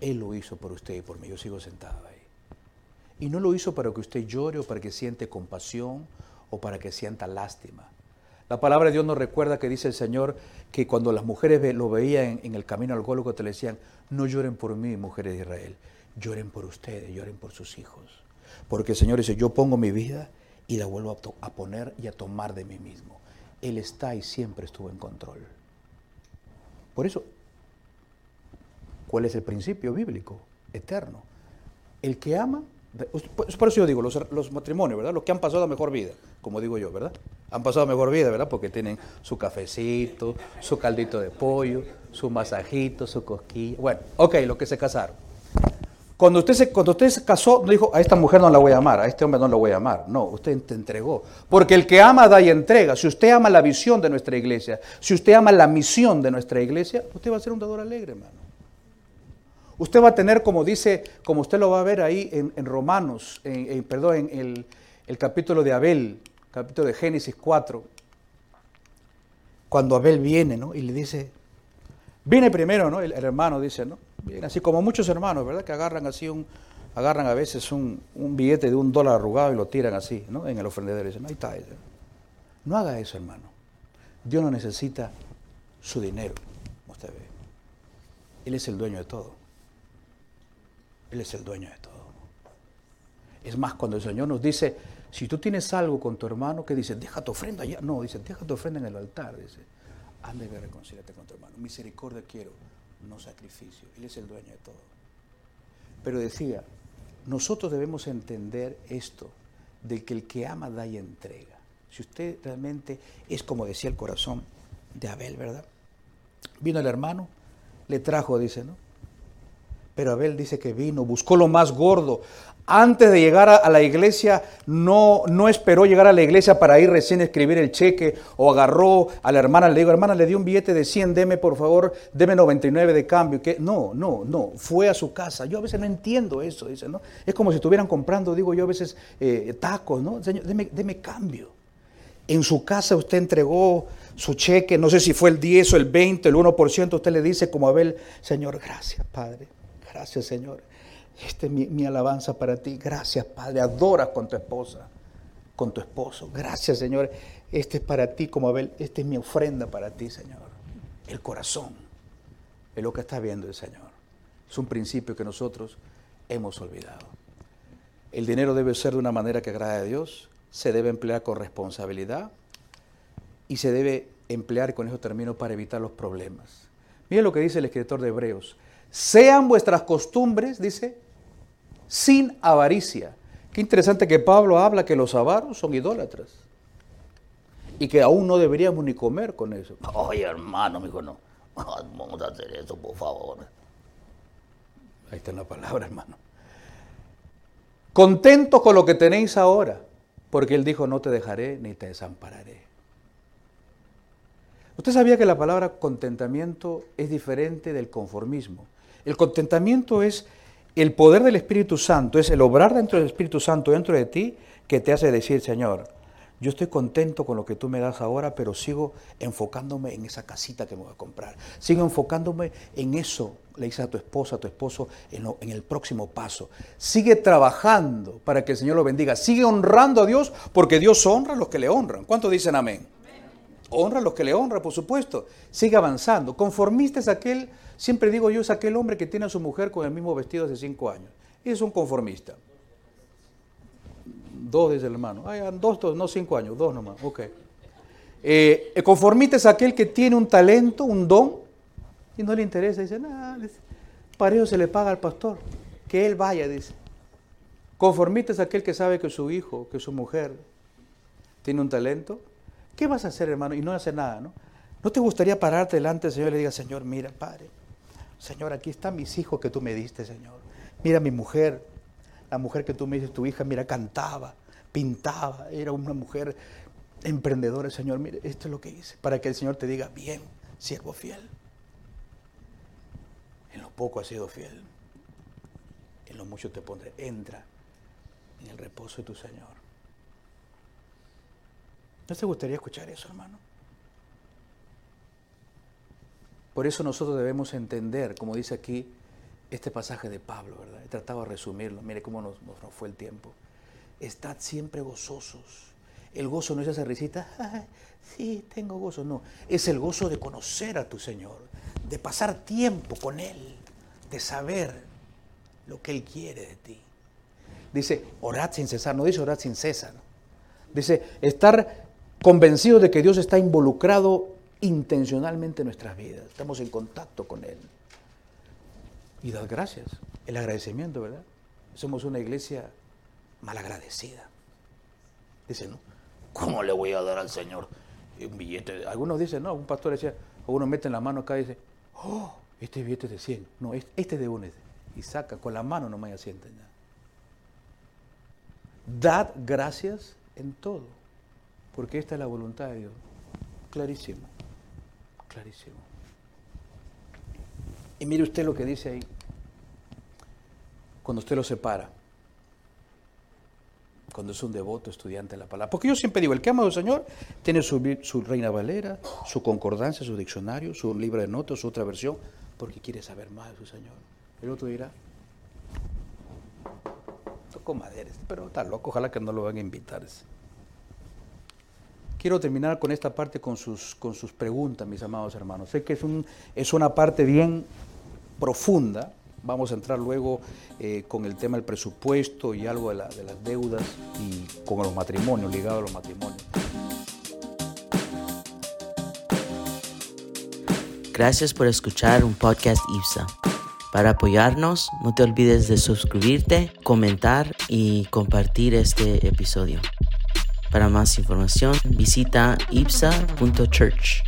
Él lo hizo por usted y por mí. Yo sigo sentado ahí. Y no lo hizo para que usted llore o para que siente compasión o para que sienta lástima. La palabra de Dios nos recuerda que dice el Señor que cuando las mujeres lo veían en el camino al Gólgota le decían, no lloren por mí, mujeres de Israel, lloren por ustedes, lloren por sus hijos. Porque el Señor dice, yo pongo mi vida y la vuelvo a, poner y a tomar de mí mismo. Él está y siempre estuvo en control. Por eso, ¿cuál es el principio bíblico eterno? El que ama, por eso yo digo, los, matrimonios, ¿verdad? Los que han pasado la mejor vida, como digo yo, ¿verdad? Han pasado mejor vida, ¿verdad? Porque tienen su cafecito, su caldito de pollo, su masajito, su cosquilla. Bueno, ok, los que se casaron. Cuando usted, se, cuando usted se casó, no dijo, a esta mujer no la voy a amar, a este hombre no lo voy a amar. No, usted te entregó. Porque el que ama da y entrega. Si usted ama la visión de nuestra iglesia, si usted ama la misión de nuestra iglesia, usted va a ser un dador alegre, hermano. Usted va a tener, como dice, como usted lo va a ver ahí en, Romanos, en, perdón, en el, el capítulo de Abel, capítulo de Génesis 4, cuando Abel viene, ¿no? Y le dice, viene primero, ¿no? El, hermano dice, ¿no? Bien, así como muchos hermanos, ¿verdad? Que agarran así un, agarran a veces un, billete de un dólar arrugado y lo tiran así, ¿no? En el ofrendedero y dicen, ahí está. No haga eso, hermano. Dios no necesita su dinero, usted ve. Él es el dueño de todo. Él es el dueño de todo. Es más, cuando el Señor nos dice, si tú tienes algo con tu hermano, que dice, deja tu ofrenda allá. No, dice, deja tu ofrenda en el altar. Dice, anda y reconcíliate con tu hermano. Misericordia quiero no sacrificio. Él es el dueño de todo. Pero decía, nosotros debemos entender esto, de que el que ama da y entrega. Si usted realmente es como decía el corazón de Abel, ¿verdad? Vino el hermano, le trajo, dice, ¿no? Pero Abel dice que vino, buscó lo más gordo. Antes de llegar a, la iglesia, no, no esperó llegar a la iglesia para ir recién a escribir el cheque o agarró a la hermana, le digo, hermana, le dio un billete de 100, deme por favor, deme 99 de cambio. que No, no, no, fue a su casa. Yo a veces no entiendo eso, dice, ¿no? Es como si estuvieran comprando, digo yo a veces, eh, tacos, ¿no? Señor, deme, deme cambio. En su casa usted entregó su cheque, no sé si fue el 10 o el 20, el 1%, usted le dice como Abel, Señor, gracias, Padre. Gracias, Señor. Esta es mi, alabanza para ti. Gracias, Padre. Adoras con tu esposa, con tu esposo. Gracias, Señor. Este es para ti, como Abel. Esta es mi ofrenda para ti, Señor. El corazón es lo que está viendo el Señor. Es un principio que nosotros hemos olvidado. El dinero debe ser de una manera que agrade a Dios, se debe emplear con responsabilidad y se debe emplear, con eso termino, para evitar los problemas. Mira lo que dice el escritor de Hebreos sean vuestras costumbres, dice, sin avaricia. Qué interesante que Pablo habla que los avaros son idólatras y que aún no deberíamos ni comer con eso. Oye, hermano, me dijo, no, vamos a hacer eso, por favor. Ahí está la palabra, hermano. Contentos con lo que tenéis ahora, porque él dijo, no te dejaré ni te desampararé. Usted sabía que la palabra contentamiento es diferente del conformismo. El contentamiento es el poder del Espíritu Santo, es el obrar dentro del Espíritu Santo dentro de ti que te hace decir, Señor, yo estoy contento con lo que tú me das ahora, pero sigo enfocándome en esa casita que me voy a comprar. Sigo enfocándome en eso, le dices a tu esposa, a tu esposo, en, en, el próximo paso. Sigue trabajando para que el Señor lo bendiga. Sigue honrando a Dios porque Dios honra a los que le honran. ¿Cuántos dicen amén? Honra a los que le honran, por supuesto. Sigue avanzando. Conformista es aquel Siempre digo yo, es aquel hombre que tiene a su mujer con el mismo vestido hace cinco años. Es un conformista. Dos, dice el hermano. Ay, dos, dos, no cinco años, dos nomás. Ok. Eh, el conformista es aquel que tiene un talento, un don, y no le interesa. Dice, nada, para eso se le paga al pastor. Que él vaya, dice. Conformista es aquel que sabe que su hijo, que su mujer tiene un talento. ¿Qué vas a hacer, hermano? Y no hace nada, ¿no? ¿No te gustaría pararte delante del Señor y le digas, Señor, mira, Padre, Señor, aquí están mis hijos que tú me diste, Señor. Mira mi mujer, la mujer que tú me dices, tu hija, mira, cantaba, pintaba, era una mujer emprendedora, Señor. Mire, esto es lo que hice, para que el Señor te diga, bien, siervo fiel. En lo poco has sido fiel, en lo mucho te pondré. Entra en el reposo de tu Señor. ¿No te gustaría escuchar eso, hermano? Por eso nosotros debemos entender, como dice aquí este pasaje de Pablo, ¿verdad? He tratado de resumirlo, mire cómo nos, fue el tiempo. Estad siempre gozosos. El gozo no es esa risita, sí, tengo gozo, no. Es el gozo de conocer a tu Señor, de pasar tiempo con Él, de saber lo que Él quiere de ti. Dice, orad sin cesar, no dice orad sin cesar. Dice, estar convencido de que Dios está involucrado intencionalmente nuestras vidas. Estamos en contacto con Él. Y dar gracias. El agradecimiento, ¿verdad? Somos una iglesia malagradecida. Dicen, ¿no? ¿Cómo le voy a dar al Señor un billete? Algunos dicen, no, un pastor decía, uno mete la mano acá y dice, oh, este billete es de 100. No, este es de uno. Y saca con la mano no me asienten nada. Dad gracias en todo, porque esta es la voluntad de Dios. Clarísimo. Clarísimo. Y mire usted lo que dice ahí. Cuando usted lo separa. Cuando es un devoto estudiante de la palabra. Porque yo siempre digo, el que ama al Señor tiene su, Reina Valera, su concordancia, su diccionario, su libro de notas, su otra versión, porque quiere saber más de su Señor. El otro dirá, toco madera, pero está loco, ojalá que no lo van a invitar. Quiero terminar con esta parte con sus, con sus preguntas, mis amados hermanos. Sé que es, un, es una parte bien profunda. Vamos a entrar luego eh, con el tema del presupuesto y algo de, las deudas y con los matrimonios, ligados a los matrimonios. Gracias por escuchar un podcast IPSA. Para apoyarnos, no te olvides de suscribirte, comentar y compartir este episodio. Para más información, visita ipsa.church.